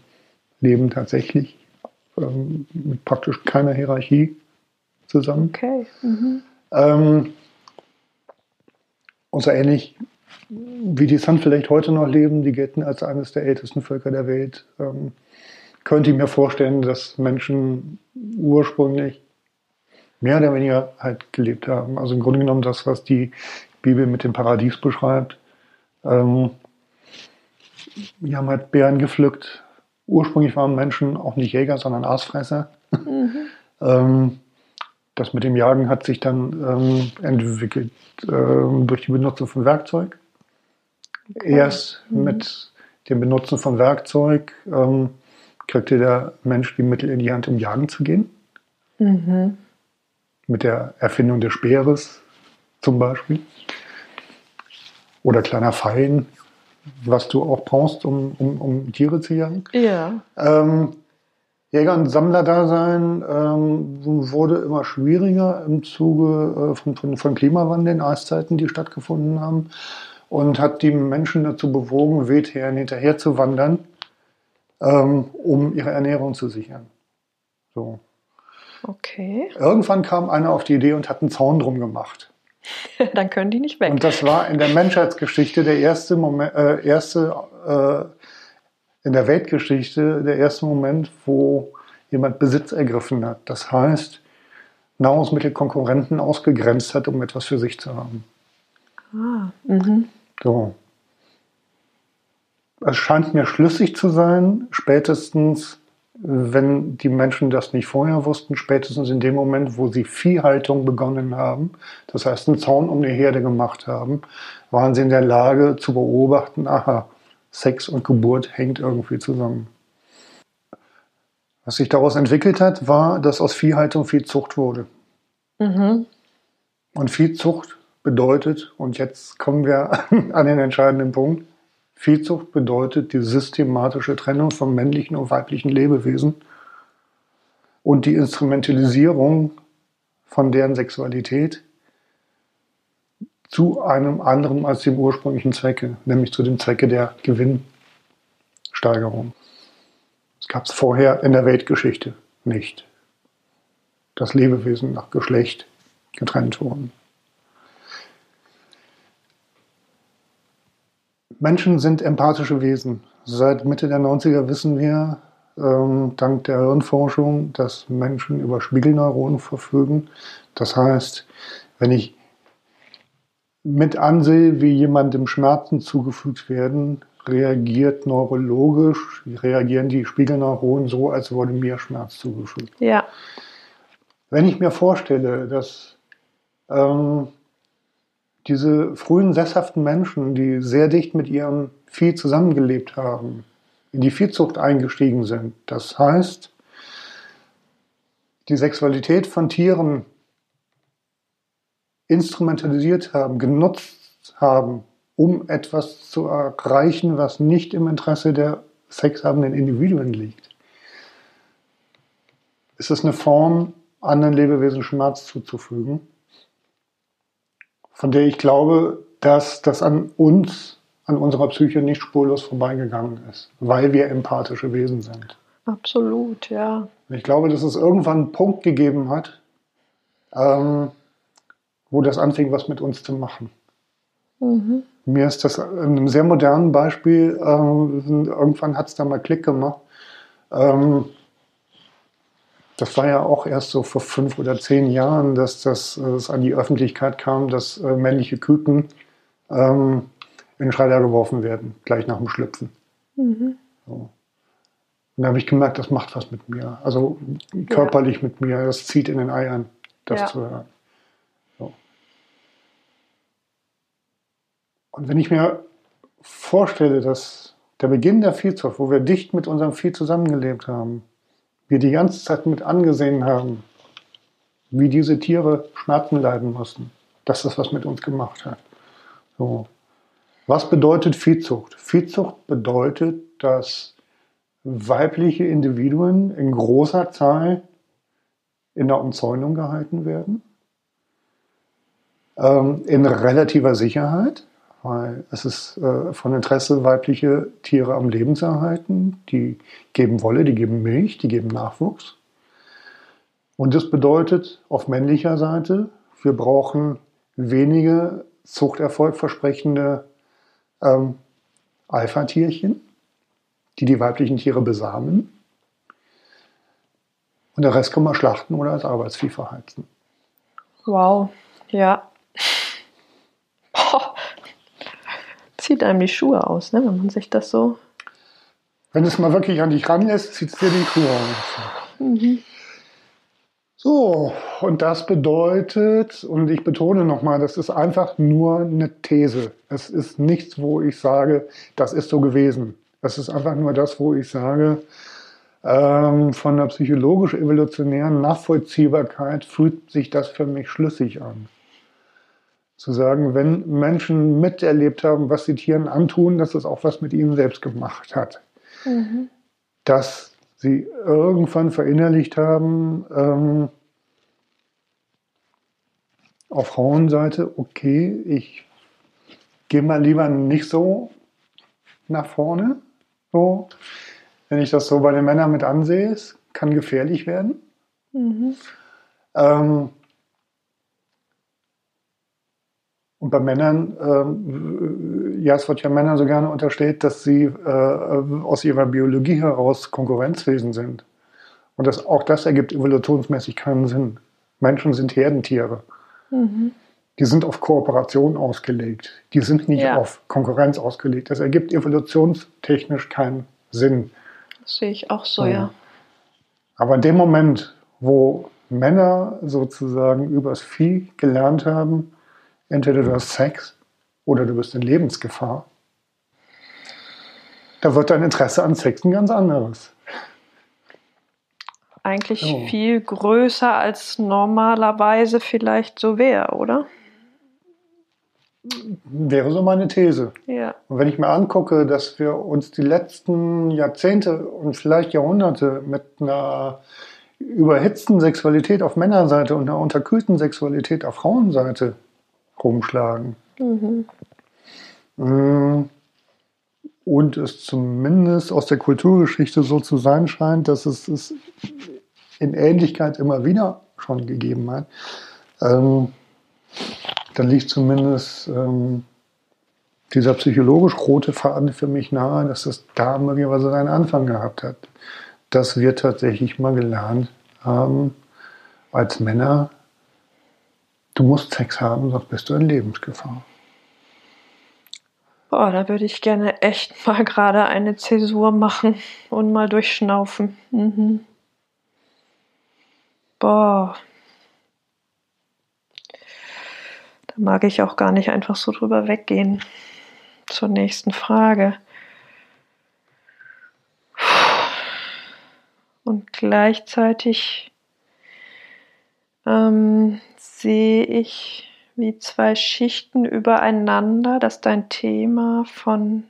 leben tatsächlich ähm, mit praktisch keiner Hierarchie zusammen. Okay. Mhm. Ähm, und so ähnlich wie die San vielleicht heute noch leben, die gelten als eines der ältesten Völker der Welt. Ähm, könnte ich mir vorstellen, dass Menschen ursprünglich mehr oder weniger halt gelebt haben. Also im Grunde genommen das, was die Bibel mit dem Paradies beschreibt. Ähm, wir haben halt Bären gepflückt. Ursprünglich waren Menschen auch nicht Jäger, sondern Aasfresser. Mhm. *laughs* ähm, das mit dem Jagen hat sich dann ähm, entwickelt ähm, durch die Benutzung von Werkzeug. Okay. Erst mhm. mit dem Benutzen von Werkzeug ähm, kriegte der Mensch die Mittel in die Hand, um jagen zu gehen. Mhm. Mit der Erfindung des Speeres zum Beispiel. Oder kleiner Pfeilen, was du auch brauchst, um, um, um Tiere zu jagen. Ja. Ähm, Jäger- und Sammlerdasein ähm, wurde immer schwieriger im Zuge äh, von, von, von Klimawandel, Eiszeiten, die stattgefunden haben. Und hat die Menschen dazu bewogen, Wildherren hinterher zu wandern ähm, um ihre Ernährung zu sichern. So. Okay. Irgendwann kam einer auf die Idee und hat einen Zaun drum gemacht. *laughs* Dann können die nicht weg. Und das war in der Menschheitsgeschichte der erste Moment, äh, erste, äh, in der Weltgeschichte der erste Moment, wo jemand Besitz ergriffen hat. Das heißt, Nahrungsmittelkonkurrenten ausgegrenzt hat, um etwas für sich zu haben. Ah, mhm. So es scheint mir schlüssig zu sein, spätestens, wenn die Menschen das nicht vorher wussten, spätestens in dem Moment, wo sie Viehhaltung begonnen haben, das heißt einen Zaun um eine Herde gemacht haben, waren sie in der Lage zu beobachten, aha, Sex und Geburt hängt irgendwie zusammen. Was sich daraus entwickelt hat, war, dass aus Viehhaltung Viehzucht wurde. Mhm. Und Viehzucht bedeutet, und jetzt kommen wir *laughs* an den entscheidenden Punkt, Viehzucht bedeutet die systematische Trennung von männlichen und weiblichen Lebewesen und die Instrumentalisierung von deren Sexualität zu einem anderen als dem ursprünglichen Zwecke, nämlich zu dem Zwecke der Gewinnsteigerung. Das gab es vorher in der Weltgeschichte nicht, dass Lebewesen nach Geschlecht getrennt wurden. Menschen sind empathische Wesen. Seit Mitte der 90er wissen wir, ähm, dank der Hirnforschung, dass Menschen über Spiegelneuronen verfügen. Das heißt, wenn ich mit ansehe, wie jemandem Schmerzen zugefügt werden, reagiert neurologisch, reagieren die Spiegelneuronen so, als wurde mir Schmerz zugefügt. Ja. Wenn ich mir vorstelle, dass ähm, diese frühen sesshaften Menschen, die sehr dicht mit ihrem Vieh zusammengelebt haben, in die Viehzucht eingestiegen sind. Das heißt, die Sexualität von Tieren instrumentalisiert haben, genutzt haben, um etwas zu erreichen, was nicht im Interesse der sexhabenden Individuen liegt. Ist es eine Form, anderen Lebewesen Schmerz zuzufügen? Von der ich glaube, dass das an uns, an unserer Psyche nicht spurlos vorbeigegangen ist, weil wir empathische Wesen sind. Absolut, ja. Ich glaube, dass es irgendwann einen Punkt gegeben hat, ähm, wo das anfing, was mit uns zu machen. Mhm. Mir ist das in einem sehr modernen Beispiel, ähm, irgendwann hat es da mal Klick gemacht. Ähm, das war ja auch erst so vor fünf oder zehn Jahren, dass das dass an die Öffentlichkeit kam, dass äh, männliche Küken ähm, in den Schredder geworfen werden, gleich nach dem Schlüpfen. Mhm. So. Und da habe ich gemerkt, das macht was mit mir. Also körperlich ja. mit mir. Das zieht in den Eiern, das ja. zu hören. So. Und wenn ich mir vorstelle, dass der Beginn der Viehzucht, wo wir dicht mit unserem Vieh zusammengelebt haben, wir die ganze Zeit mit angesehen haben, wie diese Tiere Schmerzen leiden mussten, dass das was mit uns gemacht hat. So. Was bedeutet Viehzucht? Viehzucht bedeutet, dass weibliche Individuen in großer Zahl in der Umzäunung gehalten werden, ähm, in relativer Sicherheit, weil es ist äh, von Interesse, weibliche Tiere am Leben zu erhalten. Die geben Wolle, die geben Milch, die geben Nachwuchs. Und das bedeutet auf männlicher Seite, wir brauchen wenige Zuchterfolg versprechende ähm, Alpha-Tierchen, die die weiblichen Tiere besamen. Und der Rest kann man schlachten oder als Arbeitsvieh verheizen. Wow, ja. Boah. Zieht einem die Schuhe aus, ne, wenn man sich das so. Wenn es mal wirklich an dich ranlässt, zieht es dir die Schuhe aus. Mhm. So, und das bedeutet, und ich betone nochmal, das ist einfach nur eine These. Es ist nichts, wo ich sage, das ist so gewesen. Das ist einfach nur das, wo ich sage, ähm, von der psychologisch-evolutionären Nachvollziehbarkeit fühlt sich das für mich schlüssig an. Zu sagen, wenn Menschen miterlebt haben, was sie Tieren antun, dass es auch was mit ihnen selbst gemacht hat. Mhm. Dass sie irgendwann verinnerlicht haben, ähm, auf Frauenseite, okay, ich gehe mal lieber nicht so nach vorne. So, wenn ich das so bei den Männern mit ansehe, es kann gefährlich werden. Mhm. Ähm, und bei Männern, ähm, ja, es wird ja Männern so gerne unterstellt, dass sie äh, aus ihrer Biologie heraus Konkurrenzwesen sind. Und das, auch das ergibt evolutionsmäßig keinen Sinn. Menschen sind Herdentiere. Mhm. Die sind auf Kooperation ausgelegt. Die sind nicht ja. auf Konkurrenz ausgelegt. Das ergibt evolutionstechnisch keinen Sinn. Das sehe ich auch so, ja. ja. Aber in dem Moment, wo Männer sozusagen übers Vieh gelernt haben, entweder du hast Sex oder du bist in Lebensgefahr, da wird dein Interesse an Sex ein ganz anderes. Eigentlich oh. viel größer als normalerweise vielleicht so wäre, oder? Wäre so meine These. Ja. Und wenn ich mir angucke, dass wir uns die letzten Jahrzehnte und vielleicht Jahrhunderte mit einer überhitzten Sexualität auf Männerseite und einer unterkühlten Sexualität auf Frauenseite rumschlagen. Mhm. Mm. Und es zumindest aus der Kulturgeschichte so zu sein scheint, dass es es in Ähnlichkeit immer wieder schon gegeben hat. Ähm, dann liegt zumindest ähm, dieser psychologisch rote Faden für mich nahe, dass das da möglicherweise seinen Anfang gehabt hat. Dass wir tatsächlich mal gelernt haben, als Männer, du musst Sex haben, sonst bist du in Lebensgefahr. Boah, da würde ich gerne echt mal gerade eine Zäsur machen und mal durchschnaufen. Mhm. Boah. Da mag ich auch gar nicht einfach so drüber weggehen. Zur nächsten Frage. Und gleichzeitig ähm, sehe ich wie zwei Schichten übereinander, dass dein Thema von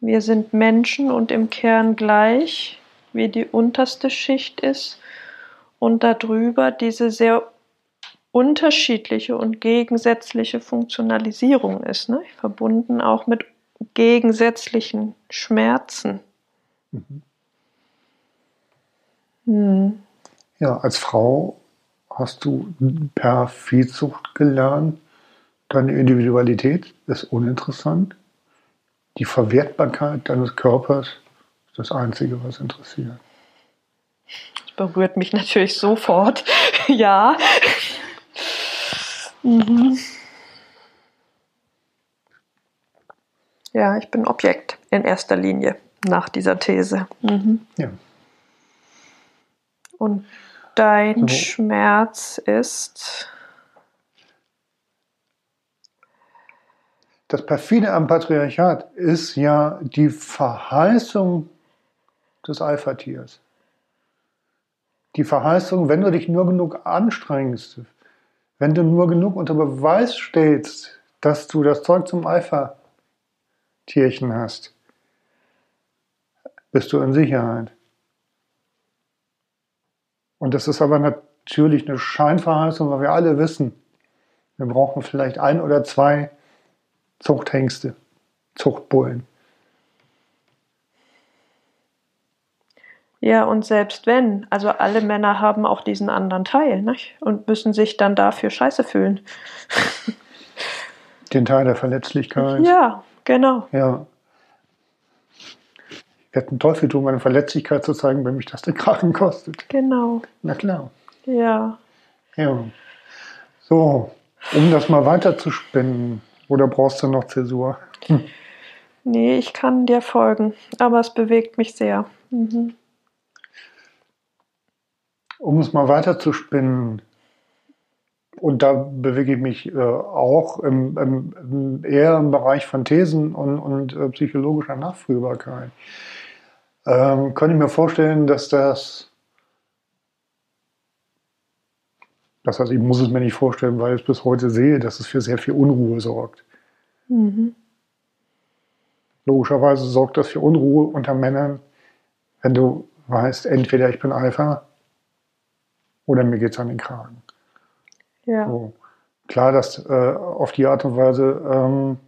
wir sind Menschen und im Kern gleich, wie die unterste Schicht ist, und darüber diese sehr unterschiedliche und gegensätzliche Funktionalisierung ist, ne? verbunden auch mit gegensätzlichen Schmerzen. Mhm. Hm. Ja, als Frau hast du per Viehzucht gelernt, deine Individualität ist uninteressant. Die Verwertbarkeit deines Körpers ist das Einzige, was interessiert. Das berührt mich natürlich sofort. *laughs* ja. Mhm. Ja, ich bin Objekt in erster Linie. nach dieser These. Mhm. Ja. Und dein So. Schmerz ist. Das perfide am Patriarchat ist ja die Verheißung des Alpha-Tiers. Die Verheißung, wenn du dich nur genug anstrengst, wenn du nur genug unter Beweis stellst, dass du das Zeug zum Alpha-Tierchen hast, bist du in Sicherheit. Und das ist aber natürlich eine Scheinverheißung, weil wir alle wissen, wir brauchen vielleicht ein oder zwei Zuchthengste, Zuchtbullen. Ja, und selbst wenn, also alle Männer haben auch diesen anderen Teil, nicht? Und müssen sich dann dafür scheiße fühlen. Den Teil der Verletzlichkeit. Ja, genau. Ja. Ich werde einen Teufel tun, meine Verletzlichkeit zu zeigen, wenn mich das den Kragen kostet. Genau. Na klar. Ja. Ja. So, um das mal weiter zu spinnen. Oder brauchst du noch Zäsur? Nee, ich kann dir folgen, aber es bewegt mich sehr. Mhm. Um es mal weiter zu spinnen. Und da bewege ich mich äh, auch im, im, im, eher im Bereich von Thesen und, und äh, psychologischer Nachfühlbarkeit. Ähm, könnte ich mir vorstellen, dass das Das heißt, ich muss es mir nicht vorstellen, weil ich es bis heute sehe, dass es für sehr viel Unruhe sorgt. Mhm. Logischerweise sorgt das für Unruhe unter Männern, wenn du weißt, entweder ich bin Alpha oder mir geht es an den Kragen. Ja. So. Klar, dass äh, auf die Art und Weise ähm,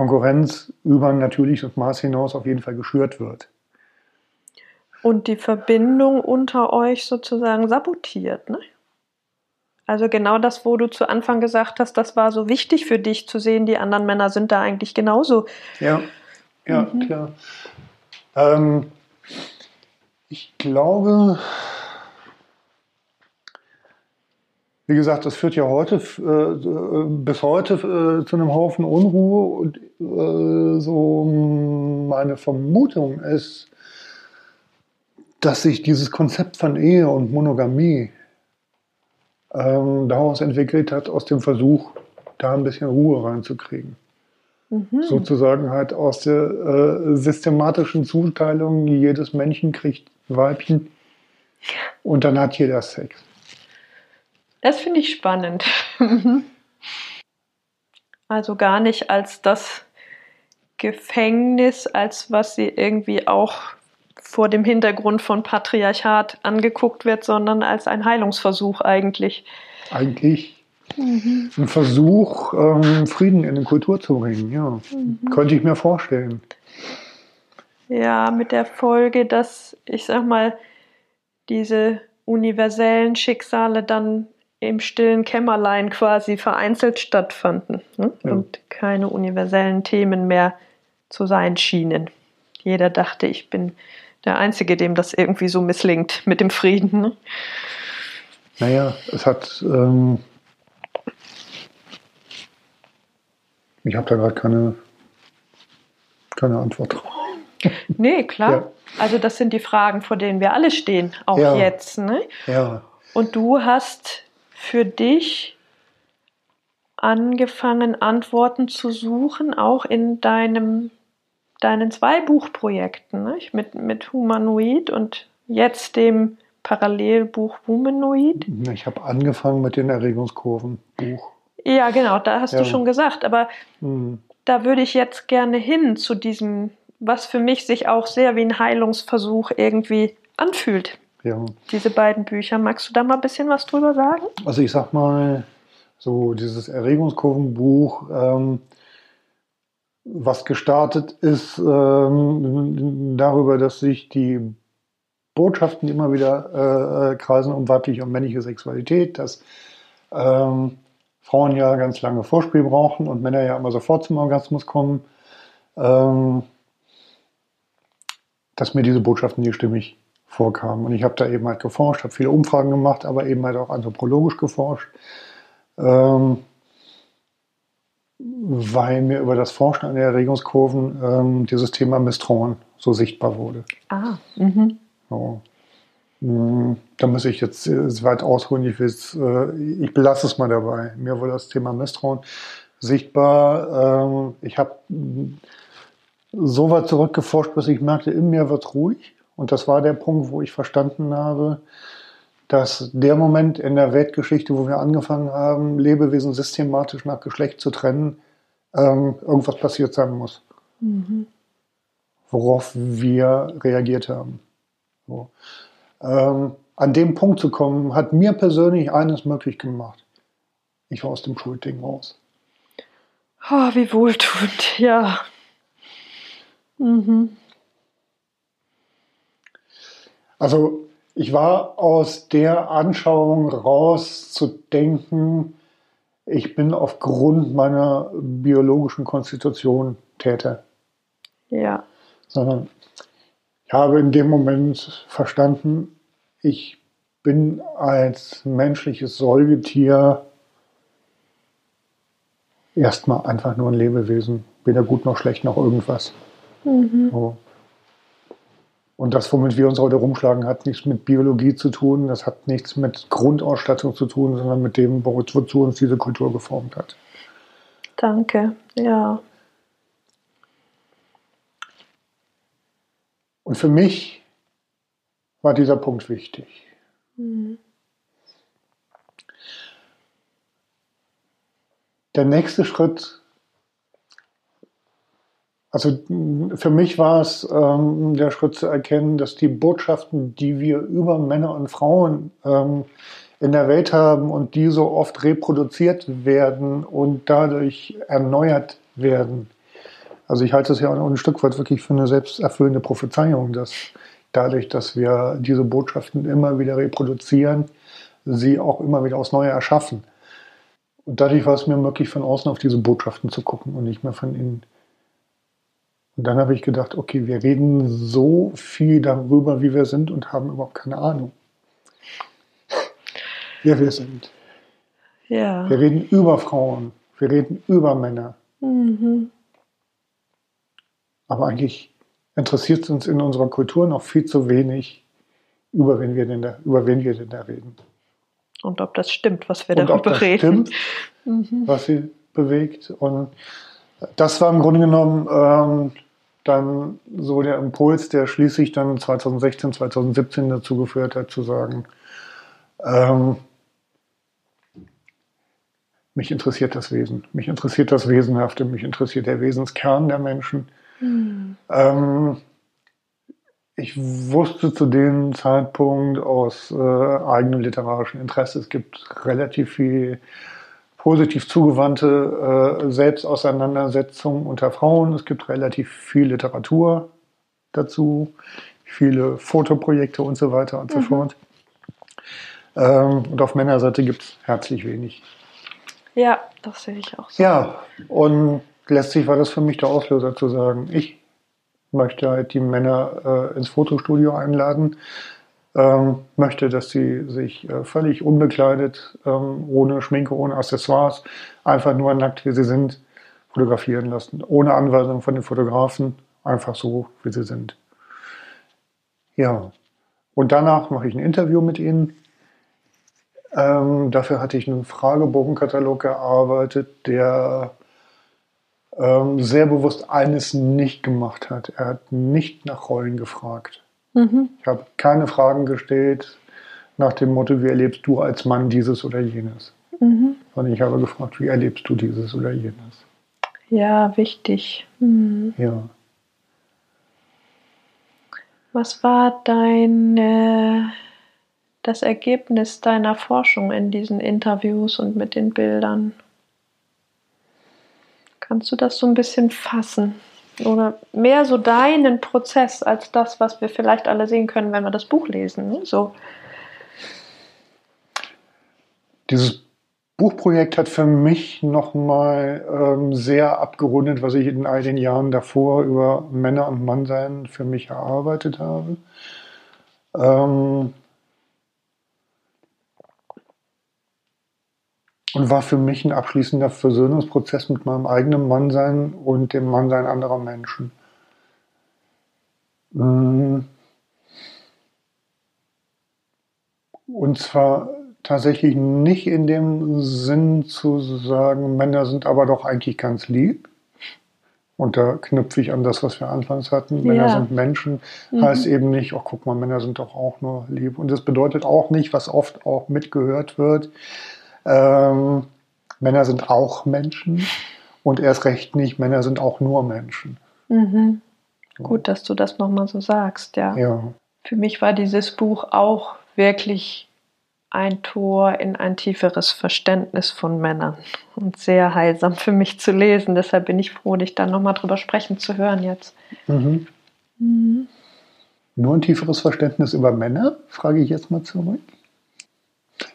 Konkurrenz über ein natürliches Maß hinaus auf jeden Fall geschürt wird. Und die Verbindung unter euch sozusagen sabotiert, ne? Also genau das, wo du zu Anfang gesagt hast, das war so wichtig für dich zu sehen, die anderen Männer sind da eigentlich genauso. Ja, ja, Mhm. klar. Ähm, ich glaube, wie gesagt, das führt ja heute äh, bis heute äh, zu einem Haufen Unruhe und äh, so meine Vermutung ist, dass sich dieses Konzept von Ehe und Monogamie ähm, daraus entwickelt hat, aus dem Versuch, da ein bisschen Ruhe reinzukriegen. Mhm. Sozusagen halt aus der äh, systematischen Zuteilung, jedes Männchen kriegt ein Weibchen und dann hat jeder Sex. Das finde ich spannend. Mhm. *laughs* also gar nicht als das Gefängnis, als was sie irgendwie auch vor dem Hintergrund von Patriarchat angeguckt wird, sondern als ein Heilungsversuch eigentlich. Eigentlich Mhm. ein Versuch, ähm, Frieden in die Kultur zu bringen, ja. Könnte ich mir vorstellen. Ja, mit der Folge, dass ich sag mal, diese universellen Schicksale dann im stillen Kämmerlein quasi vereinzelt stattfanden ne? Ja. und keine universellen Themen mehr zu sein schienen. Jeder dachte, ich bin der Einzige, dem das irgendwie so misslingt mit dem Frieden. Ne? Naja, es hat. Ähm, ich habe da gerade keine, keine Antwort drauf. Nee, klar. Ja. Also das sind die Fragen, vor denen wir alle stehen, auch Ja. jetzt. Ne? Ja, Und du hast für dich angefangen, Antworten zu suchen, auch in deinem, deinen zwei Buchprojekten, nicht? Mit, mit Humanoid und jetzt dem Parallelbuch Humanoid. ich habe angefangen mit den Erregungskurven. Buch. Ja, genau, da hast Ja. du schon gesagt, aber Hm. da würde ich jetzt gerne hin zu diesem, was für mich sich auch sehr wie ein Heilungsversuch irgendwie anfühlt. Ja. Diese beiden Bücher. Magst du da mal ein bisschen was drüber sagen? Also ich sag mal, so dieses Erregungskurvenbuch, ähm, was gestartet ist ähm, darüber, dass sich die Botschaften immer wieder äh, kreisen um weibliche und männliche Sexualität, dass ähm, Frauen ja ganz lange Vorspiel brauchen und Männer ja immer sofort zum Orgasmus kommen, ähm, dass mir diese Botschaften nicht stimmig vorkamen. Und ich habe da eben halt geforscht, habe viele Umfragen gemacht, aber eben halt auch anthropologisch geforscht. Ähm, weil mir über das Forschen an den Erregungskurven ähm, dieses Thema Misstrauen so sichtbar wurde. Ah, mhm. So. Hm, Da muss ich jetzt äh, weit ausholen. Ich, will's, äh, ich belasse es mal dabei. Mir wurde das Thema Misstrauen sichtbar. Ähm, ich habe so weit zurückgeforscht, bis ich merkte, in mir wird ruhig. Und das war der Punkt, wo ich verstanden habe, dass der Moment in der Weltgeschichte, wo wir angefangen haben, Lebewesen systematisch nach Geschlecht zu trennen, ähm, irgendwas passiert sein muss. Worauf wir reagiert haben. So. Ähm, an dem Punkt zu kommen, hat mir persönlich eines möglich gemacht. Ich war aus dem Schulding raus. Oh, wie wohltuend, ja. Mhm. Also ich war aus der Anschauung raus zu denken, ich bin aufgrund meiner biologischen Konstitution Täter, Ja. sondern ich habe in dem Moment verstanden, ich bin als menschliches Säugetier erstmal einfach nur ein Lebewesen, weder gut noch schlecht noch irgendwas. So. Und das, womit wir uns heute rumschlagen, hat nichts mit Biologie zu tun, das hat nichts mit Grundausstattung zu tun, sondern mit dem, wo- wozu uns diese Kultur geformt hat. Danke. Ja. Und für mich war dieser Punkt wichtig. Der nächste Schritt, also für mich war es ähm, der Schritt zu erkennen, dass die Botschaften, die wir über Männer und Frauen ähm, in der Welt haben und die so oft reproduziert werden und dadurch erneuert werden. Also ich halte es ja auch ein Stück weit wirklich für eine selbsterfüllende Prophezeiung, dass dadurch, dass wir diese Botschaften immer wieder reproduzieren, sie auch immer wieder aufs Neue erschaffen. Und dadurch war es mir möglich, von außen auf diese Botschaften zu gucken und nicht mehr von innen. Und dann habe ich gedacht, okay, wir reden so viel darüber, wie wir sind und haben überhaupt keine Ahnung, wer wir sind. Ja. Wir reden über Frauen, wir reden über Männer. Mhm. Aber eigentlich interessiert es uns in unserer Kultur noch viel zu wenig, über wen wir denn da, über wen wir denn da reden. Und ob das stimmt, was wir Und darüber ob das reden. stimmt, was sie bewegt. Und das war im Grunde genommen ähm, dann so der Impuls, der schließlich dann 2016, 2017 dazu geführt hat, zu sagen, ähm, mich interessiert das Wesen, mich interessiert das Wesenhafte, mich interessiert der Wesenskern der Menschen. Ähm, ich wusste zu dem Zeitpunkt aus äh, eigenem literarischen Interesse, es gibt relativ viel positiv zugewandte äh, Selbstauseinandersetzungen unter Frauen. Es gibt relativ viel Literatur dazu, viele Fotoprojekte und so weiter und so fort. Ähm, und auf Männerseite gibt es herzlich wenig. Ja, das sehe ich auch so. Ja, und letztlich war das für mich der Auslöser zu sagen, ich möchte halt die Männer äh, ins Fotostudio einladen, ähm, möchte, dass sie sich äh, völlig unbekleidet, ähm, ohne Schminke, ohne Accessoires, einfach nur nackt, wie sie sind, fotografieren lassen, ohne Anweisung von den Fotografen, einfach so, wie sie sind. Ja, und danach mache ich ein Interview mit ihnen. Ähm, dafür hatte ich einen Fragebogenkatalog gearbeitet, der ähm, sehr bewusst eines nicht gemacht hat. Er hat nicht nach Rollen gefragt. Ich habe keine Fragen gestellt nach dem Motto, wie erlebst du als Mann dieses oder jenes? Sondern ich habe gefragt, wie erlebst du dieses oder jenes? Ja, wichtig. Mhm. Ja. Was war dein äh, das Ergebnis deiner Forschung in diesen Interviews und mit den Bildern? Kannst du das so ein bisschen fassen? Oder mehr so deinen Prozess als das, was wir vielleicht alle sehen können, wenn wir das Buch lesen. ne? So. Dieses Buchprojekt hat für mich nochmal ähm, sehr abgerundet, was ich in all den Jahren davor über Männer und Mannsein für mich erarbeitet habe. Ähm, und war für mich ein abschließender Versöhnungsprozess mit meinem eigenen Mannsein und dem Mannsein anderer Menschen. Mm. Und zwar tatsächlich nicht in dem Sinn zu sagen, Männer sind aber doch eigentlich ganz lieb. Und da knüpfe ich an das, was wir anfangs hatten. Männer Ja. sind Menschen, Mhm. heißt eben nicht, oh guck mal, Männer sind doch auch nur lieb. Und das bedeutet auch nicht, was oft auch mitgehört wird, ähm, Männer sind auch Menschen. Und erst recht nicht, Männer sind auch nur Menschen. Mhm. Gut, dass du das nochmal so sagst, ja. Ja. Für mich war dieses Buch auch wirklich ein Tor in ein tieferes Verständnis von Männern und sehr heilsam für mich zu lesen. Deshalb bin ich froh, dich da nochmal drüber sprechen zu hören jetzt. Mhm. Nur ein tieferes Verständnis über Männer, frage ich jetzt mal zurück.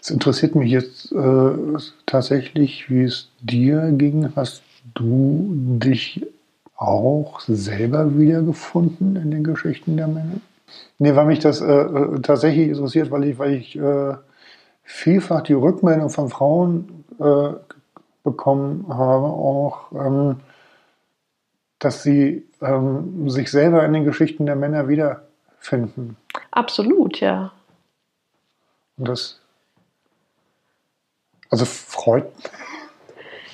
Es interessiert mich jetzt äh, tatsächlich, wie es dir ging. Hast du dich auch selber wiedergefunden in den Geschichten der Männer? Nee, weil mich das äh, äh, tatsächlich interessiert, weil ich, weil ich äh, vielfach die Rückmeldung von Frauen äh, bekommen habe, auch, ähm, dass sie ähm, sich selber in den Geschichten der Männer wiederfinden. Absolut, ja. Und das also freut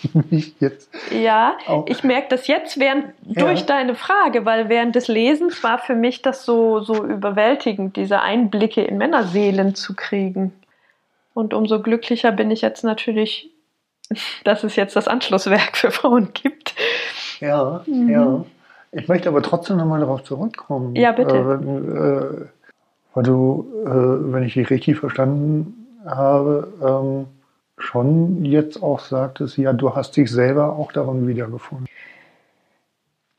*laughs* mich jetzt. Ja, Auch. ich merke das jetzt während, Ja. durch deine Frage, weil während des Lesens war für mich das so, so überwältigend, diese Einblicke in Männerseelen zu kriegen. Und umso glücklicher bin ich jetzt natürlich, *laughs* dass es jetzt das Anschlusswerk für Frauen gibt. Ja, Mhm. ja. Ich möchte aber trotzdem nochmal darauf zurückkommen. Ja, bitte. Äh, wenn, äh, weil du, äh, wenn ich dich richtig verstanden habe, ähm, schon jetzt auch sagtest, ja, du hast dich selber auch darin wiedergefunden.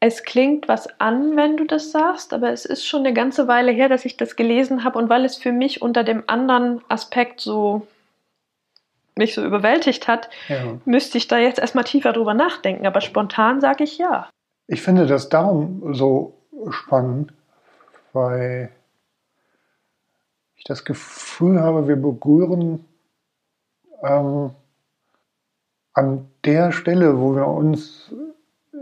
Es klingt was an, wenn du das sagst, aber es ist schon eine ganze Weile her, dass ich das gelesen habe und weil es für mich unter dem anderen Aspekt so mich so überwältigt hat, Ja. müsste ich da jetzt erstmal tiefer drüber nachdenken. Aber spontan sage ich ja. Ich finde das darum so spannend, weil ich das Gefühl habe, wir berühren ähm, an der Stelle, wo wir uns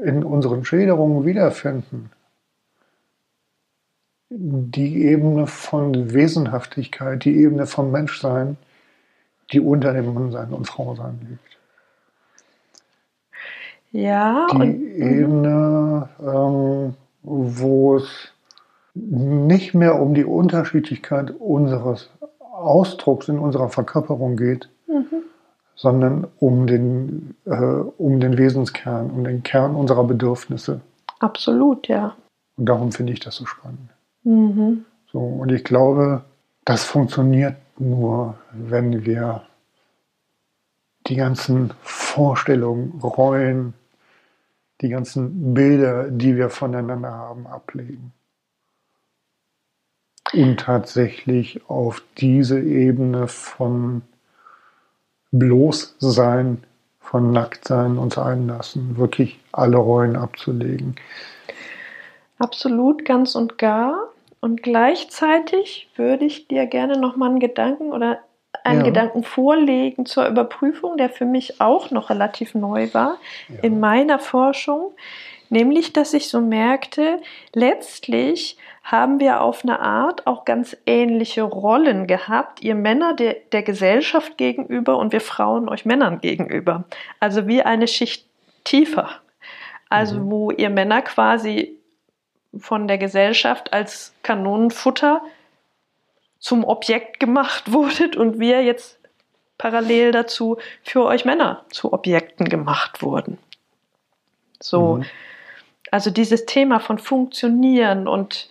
in unseren Schilderungen wiederfinden, die Ebene von Wesenhaftigkeit, die Ebene von Menschsein, die unter dem Mannsein und Frausein liegt. Ja, die und. Ebene, ähm, wo es nicht mehr um die Unterschiedlichkeit unseres Ausdrucks in unserer Verkörperung geht, Mhm. sondern um den, äh, um den Wesenskern, um den Kern unserer Bedürfnisse. absolut, ja. Und darum finde ich das so spannend. Mhm. So, und ich glaube, das funktioniert nur, wenn wir die ganzen Vorstellungen, Rollen, die ganzen Bilder, die wir voneinander haben, ablegen. Und tatsächlich auf diese Ebene von Bloßsein, von Nacktsein uns einlassen, wirklich alle Rollen abzulegen. Absolut, ganz und gar. Und gleichzeitig würde ich dir gerne noch mal einen Gedanken oder einen Ja. Gedanken vorlegen zur Überprüfung, der für mich auch noch relativ neu war Ja. in meiner Forschung, nämlich dass ich so merkte, letztlich haben wir auf eine Art auch ganz ähnliche Rollen gehabt, ihr Männer der, der Gesellschaft gegenüber und wir Frauen euch Männern gegenüber. Also wie eine Schicht tiefer. Also Mhm. wo ihr Männer quasi von der Gesellschaft als Kanonenfutter zum Objekt gemacht *laughs* wurdet und wir jetzt parallel dazu für euch Männer zu Objekten gemacht wurden. So, Mhm. Also dieses Thema von Funktionieren und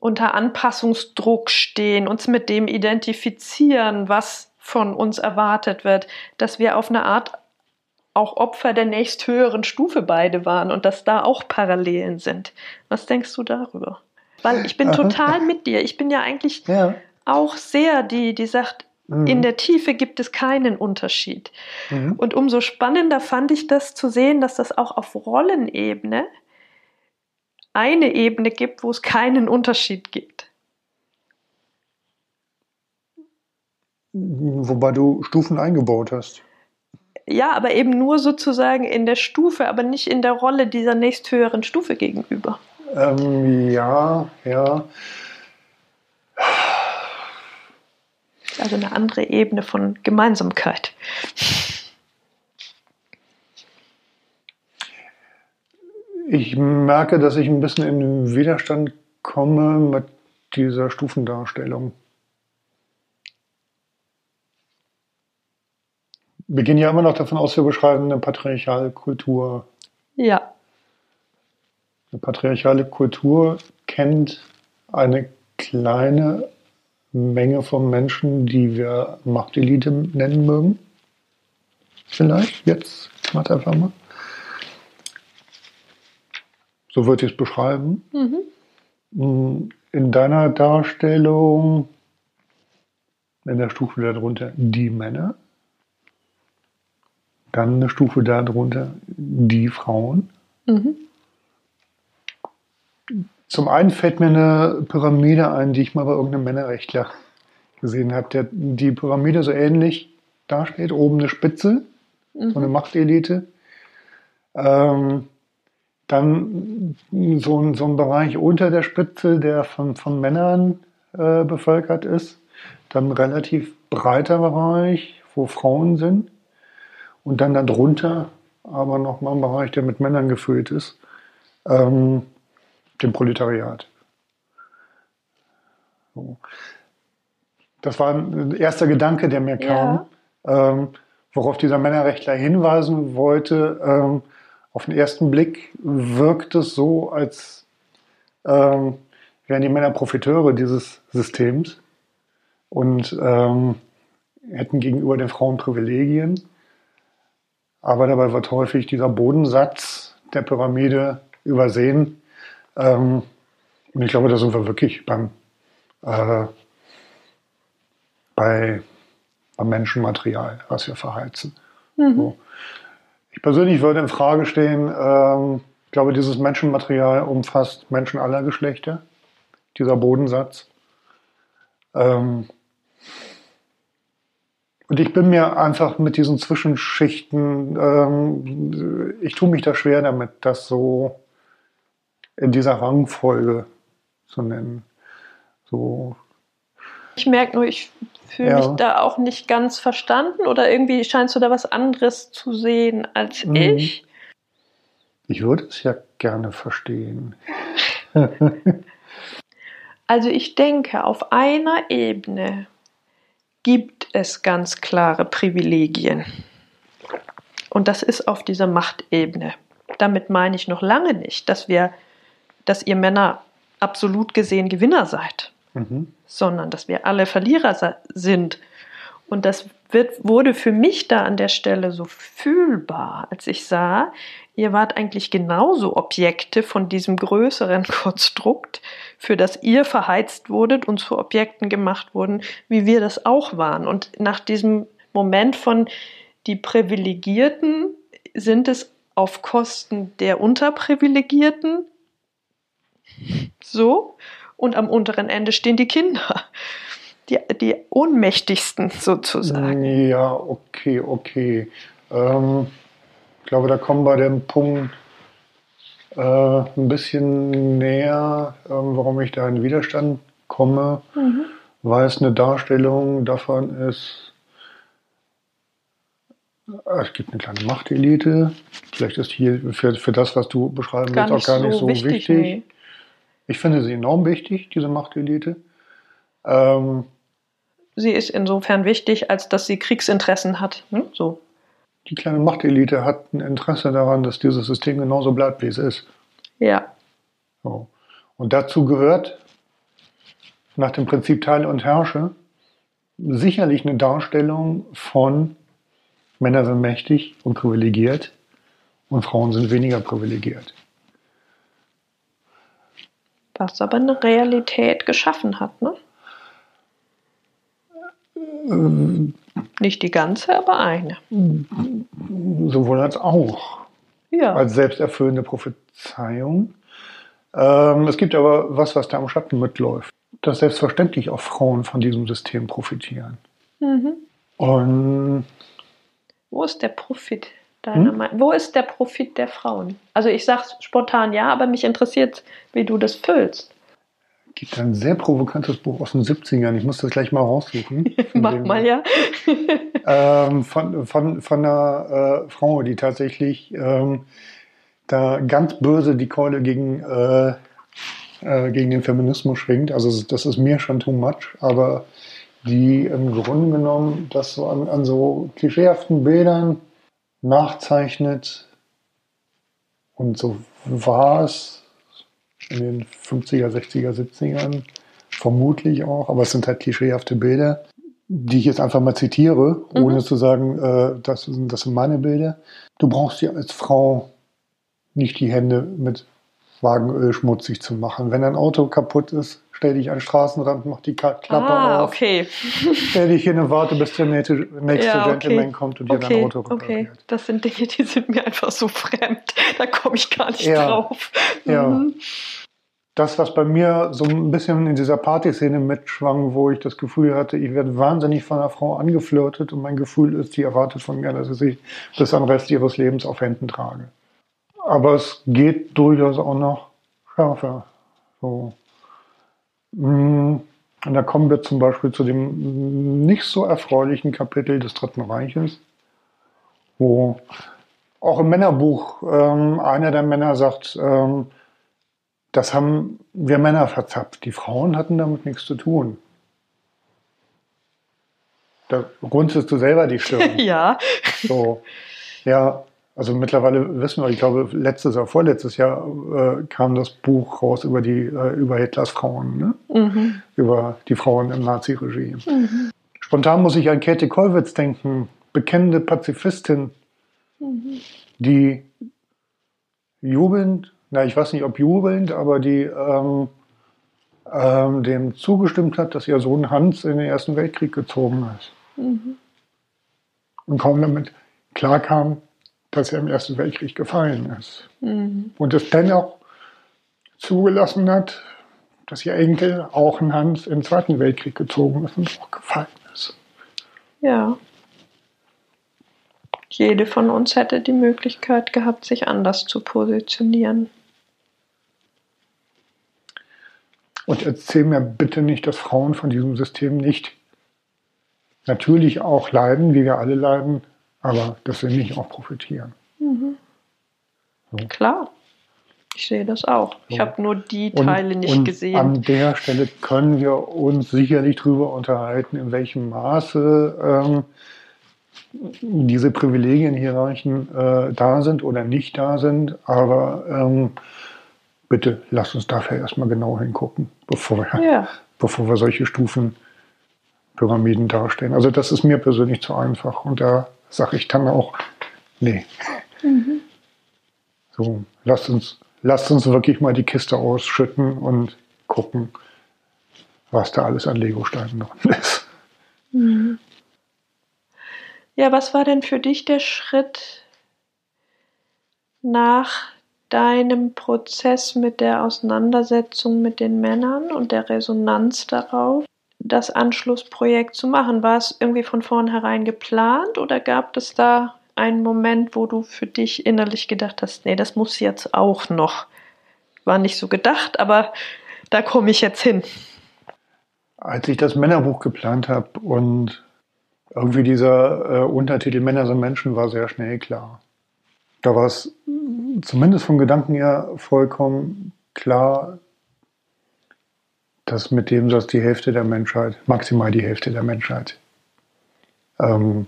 unter Anpassungsdruck stehen, uns mit dem identifizieren, was von uns erwartet wird, dass wir auf eine Art auch Opfer der nächsthöheren Stufe beide waren und dass da auch Parallelen sind. Was denkst du darüber? Weil ich bin Aha. total mit dir. Ich bin ja eigentlich Ja. auch sehr die, die sagt, Mhm. in der Tiefe gibt es keinen Unterschied. Mhm. Und umso spannender fand ich das zu sehen, dass das auch auf Rollenebene eine Ebene gibt, wo es keinen Unterschied gibt. Wobei du Stufen eingebaut hast. Ja, aber eben nur sozusagen in der Stufe, aber nicht in der Rolle dieser nächsthöheren Stufe gegenüber. Ähm, ja, ja. Also eine andere Ebene von Gemeinsamkeit. Ich merke, dass ich ein bisschen in den Widerstand komme mit dieser Stufendarstellung. Wir gehen ja immer noch davon aus, wir beschreiben eine patriarchale Kultur. Ja. Eine patriarchale Kultur kennt eine kleine Menge von Menschen, die wir Machtelite nennen mögen. Vielleicht jetzt, warte einfach mal. So würde ich es beschreiben. Mhm. In deiner Darstellung, in der Stufe darunter, die Männer. Dann eine Stufe darunter, die Frauen. Mhm. Zum einen fällt mir eine Pyramide ein, die ich mal bei irgendeinem Männerrechtler gesehen habe, der die Pyramide so ähnlich darstellt. Oben eine Spitze, mhm. so eine Machtelite. Ähm, dann so ein, so ein Bereich unter der Spitze, der von, von Männern äh, bevölkert ist. Dann ein relativ breiter Bereich, wo Frauen sind. Und dann darunter aber nochmal ein Bereich, der mit Männern gefüllt ist. Ähm, dem Proletariat. So. Das war ein erster Gedanke, der mir kam, ja. ähm, worauf dieser Männerrechtler hinweisen wollte. Ähm, auf den ersten Blick wirkt es so, als ähm, wären die Männer Profiteure dieses Systems und ähm, hätten gegenüber den Frauen Privilegien. Aber dabei wird häufig dieser Bodensatz der Pyramide übersehen, ähm, und ich glaube, da sind wir wirklich beim, äh, bei, beim Menschenmaterial, was wir verheizen. Mhm. So. Ich persönlich würde in Frage stehen, ähm, ich glaube, dieses Menschenmaterial umfasst Menschen aller Geschlechter, dieser Bodensatz. Ähm, und ich bin mir einfach mit diesen Zwischenschichten, ähm, ich tue mich da schwer damit, das so in dieser Rangfolge zu nennen. So. Ich merke nur, ich fühle ja. mich da auch nicht ganz verstanden oder irgendwie scheinst du da was anderes zu sehen als mhm. ich. Ich würde es ja gerne verstehen. *laughs* also ich denke, auf einer Ebene gibt es ganz klare Privilegien. Und das ist auf dieser Machtebene. Damit meine ich noch lange nicht, dass wir dass ihr Männer absolut gesehen Gewinner seid, mhm. sondern dass wir alle Verlierer sind. Und das wird, wurde für mich da an der Stelle so fühlbar, als ich sah, ihr wart eigentlich genauso Objekte von diesem größeren *laughs* Konstrukt, für das ihr verheizt wurdet und zu Objekten gemacht wurden, wie wir das auch waren. Und nach diesem Moment von die Privilegierten sind es auf Kosten der Unterprivilegierten so. Und am unteren Ende stehen die Kinder. Die, die Ohnmächtigsten sozusagen. Ja, okay, okay. Ähm, ich glaube, da kommen wir dem Punkt äh, ein bisschen näher, äh, warum ich da in Widerstand komme, mhm. weil es eine Darstellung davon ist, äh, es gibt eine kleine Machtelite. Vielleicht ist hier für, für das, was du beschreiben willst, auch gar nicht so, so wichtig. wichtig. Nee. Ich finde sie enorm wichtig, diese Machtelite. Ähm, sie ist insofern wichtig, als dass sie Kriegsinteressen hat. Hm? So. Die kleine Machtelite hat ein Interesse daran, dass dieses System genauso bleibt, wie es ist. Ja. So. Und dazu gehört nach dem Prinzip Teile und Herrsche sicherlich eine Darstellung von Männer sind mächtig und privilegiert und Frauen sind weniger privilegiert was aber eine Realität geschaffen hat, ne? Ähm, Nicht die ganze, aber eine. Sowohl als auch. Ja. Als selbsterfüllende Prophezeiung. Ähm, es gibt aber was, was da am Schatten mitläuft. Dass selbstverständlich auch Frauen von diesem System profitieren. Mhm. Und Wo ist der Profit deiner Hm? Meinung? Wo ist der Profit der Frauen? Also ich sage spontan ja, aber mich interessiert, wie du das füllst. gibt ein sehr provokantes Buch aus den 70ern. Ich muss das gleich mal raussuchen. *laughs* Mach dem- mal ja. *laughs* ähm, von, von, von einer äh, Frau, die tatsächlich ähm, da ganz böse die Keule gegen, äh, äh, gegen den Feminismus schwingt. Also das ist mir schon too much, aber die im Grunde genommen das so an, an so klischeehaften Bildern nachzeichnet und so war es in den 50er, 60er, 70ern vermutlich auch, aber es sind halt klischeehafte Bilder, die ich jetzt einfach mal zitiere, ohne Mhm. zu sagen, äh, das, sind, das sind meine Bilder. Du brauchst dir als Frau nicht die Hände mit Wagenöl schmutzig zu machen. Wenn dein Auto kaputt ist, stell dich an den Straßenrand, mach die Klappe ah, auf, okay. stell dich hin und warte, bis der nächste, nächste Ja, okay. Gentleman kommt und dir dein Okay, Auto okay. repariert. Das sind Dinge, die sind mir einfach so fremd. Da komme ich gar nicht Ja. drauf. Ja. Mhm. Das, was bei mir so ein bisschen in dieser Partyszene mitschwang, wo ich das Gefühl hatte, ich werde wahnsinnig von einer Frau angeflirtet und mein Gefühl ist, die erwartet von mir, dass ich sie bis am Rest ihres Lebens auf Händen trage. Aber es geht durchaus auch noch schärfer. So. Mm, Und da kommen wir zum Beispiel zu dem nicht so erfreulichen Kapitel des Dritten Reiches, wo auch im Männerbuch ähm, einer der Männer sagt, ähm, das haben wir Männer verzapft. Die Frauen hatten damit nichts zu tun. Da runzelst du selber die Stirn. *laughs* Ja. So, ja, also mittlerweile wissen wir, ich glaube, letztes oder vorletztes Jahr äh, kam das Buch raus über die äh, über Hitlers Frauen, ne? Mhm. über die Frauen im Nazi-Regime. Spontan muss ich an Käthe Kollwitz denken, bekennende Pazifistin, die jubelnd, na ich weiß nicht ob jubelnd, aber die ähm, ähm, dem zugestimmt hat, dass ihr Sohn Hans in den Ersten Weltkrieg gezogen ist. Und kaum damit klarkam, dass er im Ersten Weltkrieg gefallen ist. Mhm. Und es dennoch zugelassen hat, dass ihr Enkel auch in Hans im Zweiten Weltkrieg gezogen ist und auch gefallen ist. Ja. Jede von uns hätte die Möglichkeit gehabt, sich anders zu positionieren. Und erzähl mir bitte nicht, dass Frauen von diesem System nicht natürlich auch leiden, wie wir alle leiden, aber dass sie nicht auch profitieren. Klar. Ich sehe das auch. Ich So. habe nur die Und, Teile nicht und gesehen. an der Stelle können wir uns sicherlich darüber unterhalten, in welchem Maße ähm, diese Privilegienhierarchen äh, da sind oder nicht da sind. Aber ähm, bitte lasst uns dafür erstmal genau hingucken, bevor wir, Ja. bevor wir solche Stufen Pyramiden darstellen. Also das ist mir persönlich zu einfach. Und da sage ich dann auch, nee. So, lasst uns, lasst uns wirklich mal die Kiste ausschütten und gucken, was da alles an Lego-Steinen drin *laughs* ist. Ja, was war denn für dich der Schritt nach deinem Prozess mit der Auseinandersetzung mit den Männern und der Resonanz darauf, das Anschlussprojekt zu machen? War es irgendwie von vornherein geplant oder gab es da einen Moment, wo du für dich innerlich gedacht hast, nee, das muss jetzt auch noch? War nicht so gedacht, aber da komme ich jetzt hin. Als ich das Männerbuch geplant habe und irgendwie dieser äh, Untertitel Männer sind Menschen war sehr schnell klar. Da war es zumindest vom Gedanken her vollkommen klar, dass mit dem Satz die Hälfte der Menschheit, maximal die Hälfte der Menschheit, ähm,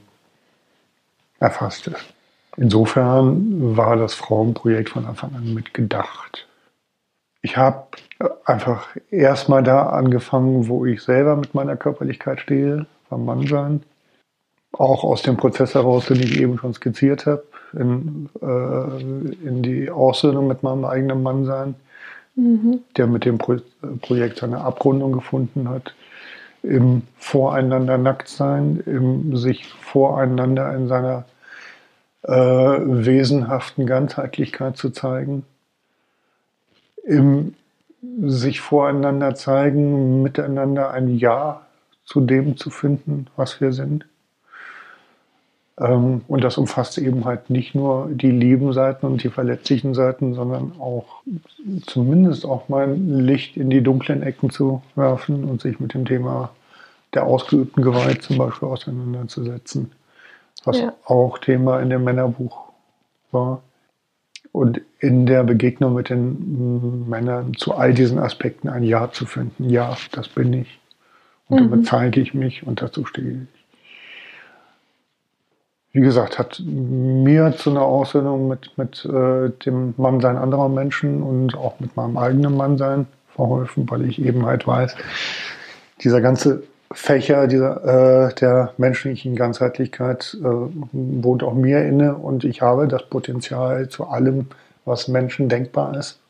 erfasst ist. Insofern war das Frauenprojekt von Anfang an mitgedacht. Ich habe einfach erstmal da angefangen, wo ich selber mit meiner Körperlichkeit stehe, beim Mannsein. Auch aus dem Prozess heraus, den ich eben schon skizziert habe, in, äh, in die Aussöhnung mit meinem eigenen Mannsein, der mit dem Pro Projekt seine Abrundung gefunden hat, im Voreinander nackt sein, im sich voreinander in seiner äh, wesenhaften Ganzheitlichkeit zu zeigen, im sich voreinander zeigen, miteinander ein Ja zu dem zu finden, was wir sind. Ähm, und das umfasst eben halt nicht nur die lieben Seiten und die verletzlichen Seiten, sondern auch zumindest auch mal Licht in die dunklen Ecken zu werfen und sich mit dem Thema der ausgeübten Gewalt zum Beispiel auseinanderzusetzen, was ja. auch Thema in dem Männerbuch war. Und in der Begegnung mit den Männern zu all diesen Aspekten ein Ja zu finden. Ja, das bin ich. Und mhm. damit zeige ich mich und dazu stehe ich. Wie gesagt, hat mir zu einer Aussöhnung mit, mit äh, dem Mannsein anderer Menschen und auch mit meinem eigenen Mannsein verholfen, weil ich eben halt weiß, dieser ganze Fächer dieser, äh, der menschlichen Ganzheitlichkeit äh, wohnt auch mir inne und ich habe das Potenzial zu allem, was Menschen denkbar ist.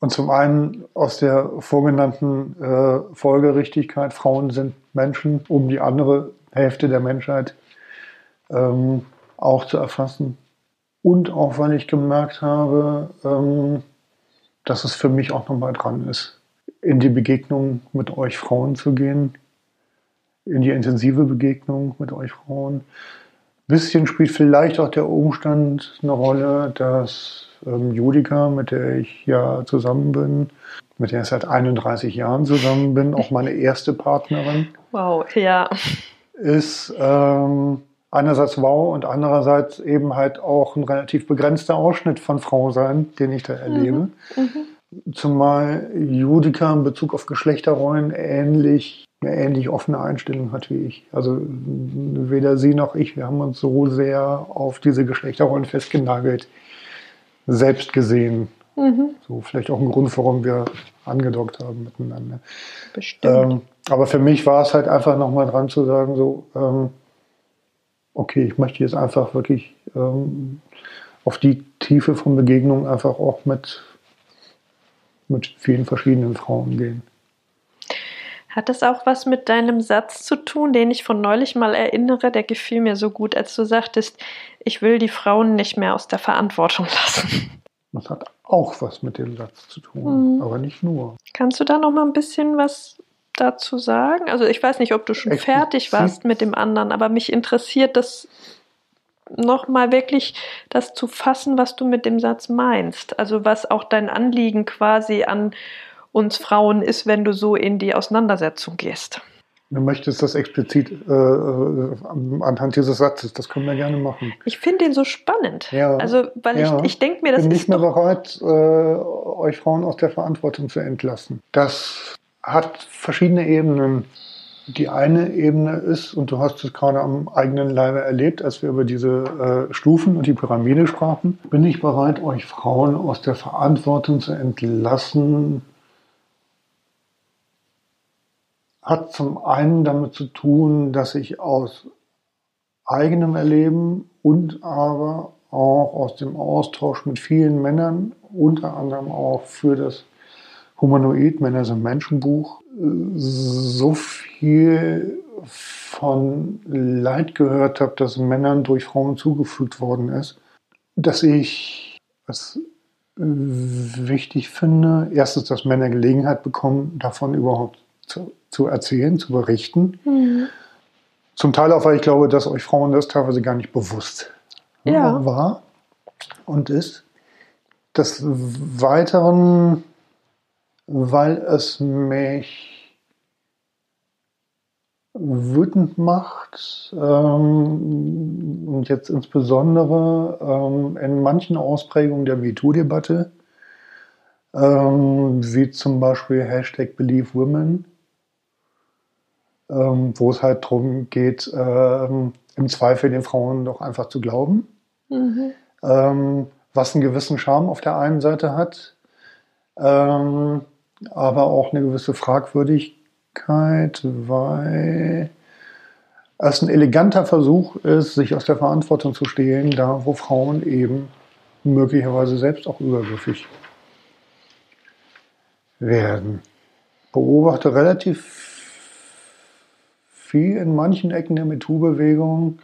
Und zum einen aus der vorgenannten äh, Folgerichtigkeit, Frauen sind Menschen, um die andere Hälfte der Menschheit ähm, auch zu erfassen. Und auch weil ich gemerkt habe, ähm, dass es für mich auch nochmal dran ist, in die Begegnung mit euch Frauen zu gehen, in die intensive Begegnung mit euch Frauen. Ein bisschen spielt vielleicht auch der Umstand eine Rolle, dass ähm, Judika, mit der ich ja zusammen bin, mit der ich seit 31 Jahren zusammen bin, auch meine erste Partnerin. Wow, ja. Ist ähm, einerseits wow und andererseits eben halt auch ein relativ begrenzter Ausschnitt von Frau sein, den ich da erlebe. Mhm. Mhm. Zumal Judika in Bezug auf Geschlechterrollen ähnlich eine ähnlich offene Einstellung hat wie ich. Also weder sie noch ich, wir haben uns so sehr auf diese Geschlechterrollen festgenagelt, selbst gesehen. Mhm. So vielleicht auch ein Grund, warum wir angedockt haben miteinander. Bestimmt. Ähm, aber für mich war es halt einfach nochmal dran zu sagen, so, ähm, okay, ich möchte jetzt einfach wirklich ähm, auf die Tiefe von Begegnungen einfach auch mit, mit vielen verschiedenen Frauen gehen. Hat das auch was mit deinem Satz zu tun, den ich von neulich mal erinnere? Der gefiel mir so gut, als du sagtest, ich will die Frauen nicht mehr aus der Verantwortung lassen. Das hat auch was mit dem Satz zu tun, mhm. aber nicht nur. Kannst du da noch mal ein bisschen was dazu sagen? Also ich weiß nicht, ob du schon Explizit. fertig warst mit dem anderen, aber mich interessiert das noch mal wirklich das zu fassen, was du mit dem Satz meinst. Also was auch dein Anliegen quasi an uns Frauen ist, wenn du so in die Auseinandersetzung gehst. Du möchtest das explizit äh, äh, anhand dieses Satzes, das können wir gerne machen. Ich finde den so spannend. Ja, also, weil ja. ich, ich denke mir, das Ich bin nicht mehr bereit, äh, euch Frauen aus der Verantwortung zu entlassen. Das hat verschiedene Ebenen. Die eine Ebene ist, und du hast es gerade am eigenen Leibe erlebt, als wir über diese äh, Stufen und die Pyramide sprachen, bin ich bereit, euch Frauen aus der Verantwortung zu entlassen, hat zum einen damit zu tun, dass ich aus eigenem Erleben und aber auch aus dem Austausch mit vielen Männern, unter anderem auch für das Humanoid Männer sind Menschenbuch, so viel von Leid gehört habe, das Männern durch Frauen zugefügt worden ist, dass ich es wichtig finde, erstens, dass Männer Gelegenheit bekommen, davon überhaupt zu zu erzählen, zu berichten. Mhm. Zum Teil auch, weil ich glaube, dass euch Frauen das teilweise gar nicht bewusst ja. war und ist. Des Weiteren, weil es mich wütend macht ähm, und jetzt insbesondere ähm, in manchen Ausprägungen der MeToo-Debatte, ähm, wie zum Beispiel Hashtag Believe Women, ähm, wo es halt darum geht, ähm, im Zweifel den Frauen doch einfach zu glauben, mhm. ähm, was einen gewissen Charme auf der einen Seite hat, ähm, aber auch eine gewisse Fragwürdigkeit, weil es ein eleganter Versuch ist, sich aus der Verantwortung zu stehlen, da wo Frauen eben möglicherweise selbst auch übergriffig werden. Beobachte relativ viel in manchen Ecken der MeToo-Bewegung,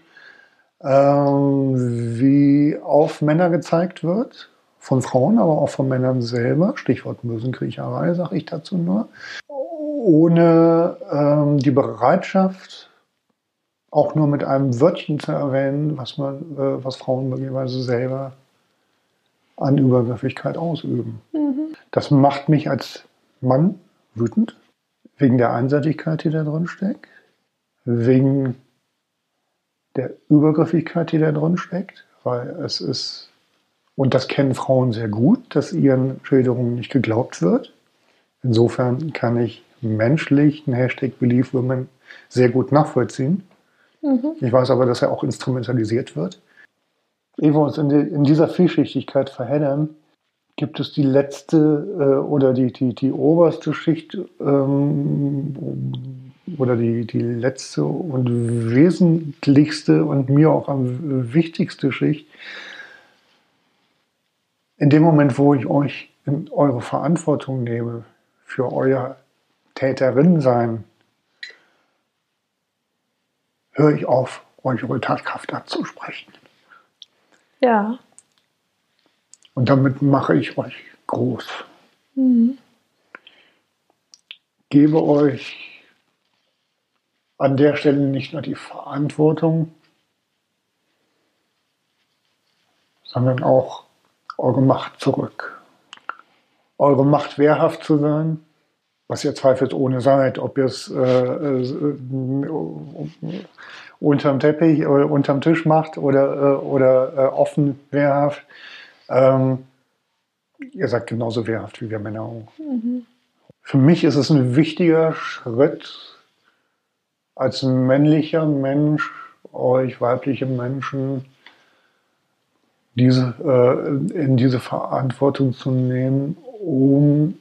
ähm, wie auf Männer gezeigt wird, von Frauen, aber auch von Männern selber. Stichwort Mösenkriecherei, sage ich dazu nur. ohne ähm, die Bereitschaft, auch nur mit einem Wörtchen zu erwähnen, was man, äh, was Frauen möglicherweise selber an Übergriffigkeit ausüben. Mhm. Das macht mich als Mann wütend, wegen der Einseitigkeit, die da drin steckt, wegen der Übergriffigkeit, die da drin steckt, weil es ist, und das kennen Frauen sehr gut, dass ihren Schilderungen nicht geglaubt wird. Insofern kann ich menschlich einen Hashtag Believe Women sehr gut nachvollziehen. Mhm. Ich weiß aber, dass er auch instrumentalisiert wird. Ehe wir uns in, die, in dieser Vielschichtigkeit verheddern, gibt es die letzte äh, oder die, die, die oberste Schicht ähm, oder die, die letzte und wesentlichste und mir auch am wichtigste Schicht. In dem Moment, wo ich euch in eure Verantwortung nehme für euer Täterin sein, höre ich auf, euch eure Tatkraft abzusprechen. Ja. Und damit mache ich euch groß. Mhm. Gebe euch an der Stelle nicht nur die Verantwortung, sondern auch eure Macht zurück. Eure Macht wehrhaft zu sein, was ihr zweifelsohne seid, ob ihr es äh, äh, unterm Teppich oder äh, unterm Tisch macht oder, äh, oder äh, offen wehrhaft. Ähm, ihr seid genauso wehrhaft wie wir Männer auch. Mhm. Für mich ist es ein wichtiger Schritt, als männlicher Mensch euch weibliche Menschen diese, äh, in diese Verantwortung zu nehmen, um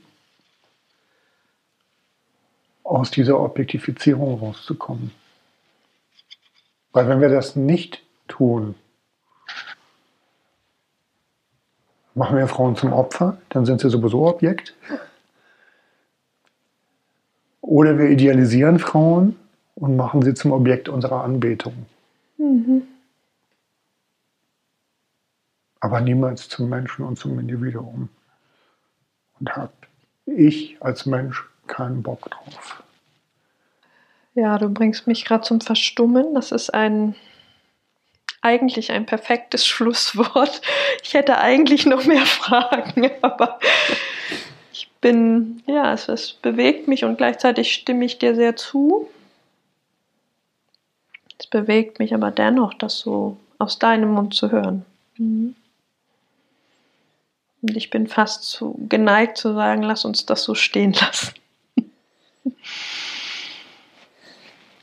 aus dieser Objektifizierung rauszukommen. Weil wenn wir das nicht tun, machen wir Frauen zum Opfer, dann sind sie sowieso Objekt. Oder wir idealisieren Frauen und machen sie zum Objekt unserer Anbetung. Mhm. Aber niemals zum Menschen und zum Individuum. Und habe ich als Mensch keinen Bock drauf. Ja, du bringst mich gerade zum Verstummen. Das ist ein eigentlich ein perfektes *laughs* Schlusswort. Ich hätte eigentlich noch mehr Fragen, *laughs* aber ich bin, ja, es, es bewegt mich und gleichzeitig stimme ich dir sehr zu. Es bewegt mich aber dennoch, das so aus deinem Mund zu hören. Mhm. Und ich bin fast zu geneigt zu sagen, lass uns das so stehen lassen.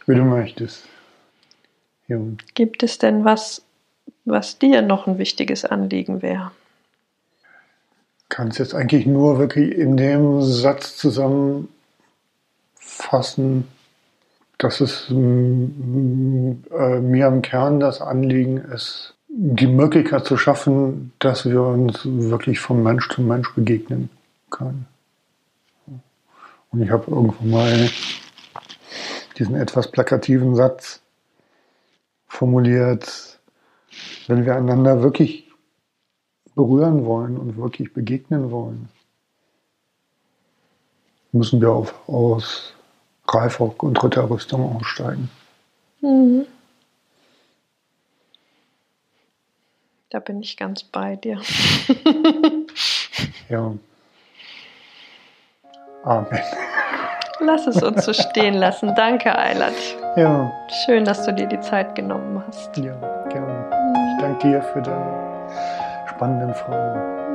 Wie du möchtest. Ja. Gibt es denn was, was dir noch ein wichtiges Anliegen wäre? Kann es jetzt eigentlich nur wirklich in dem Satz zusammenfassen, dass es mm, äh, mir am Kern das Anliegen ist, die Möglichkeit zu schaffen, dass wir uns wirklich von Mensch zu Mensch begegnen können. Und ich habe irgendwo mal diesen etwas plakativen Satz formuliert, wenn wir einander wirklich berühren wollen und wirklich begegnen wollen, müssen wir auf, aus Reifrock und Ritterrüstung aussteigen. Mhm. Da bin ich ganz bei dir. *laughs* ja. Amen. Lass es uns so stehen lassen. Danke, Eilert. Ja. Schön, dass du dir die Zeit genommen hast. Ja, gerne. Ich danke dir für deine spannenden Fragen.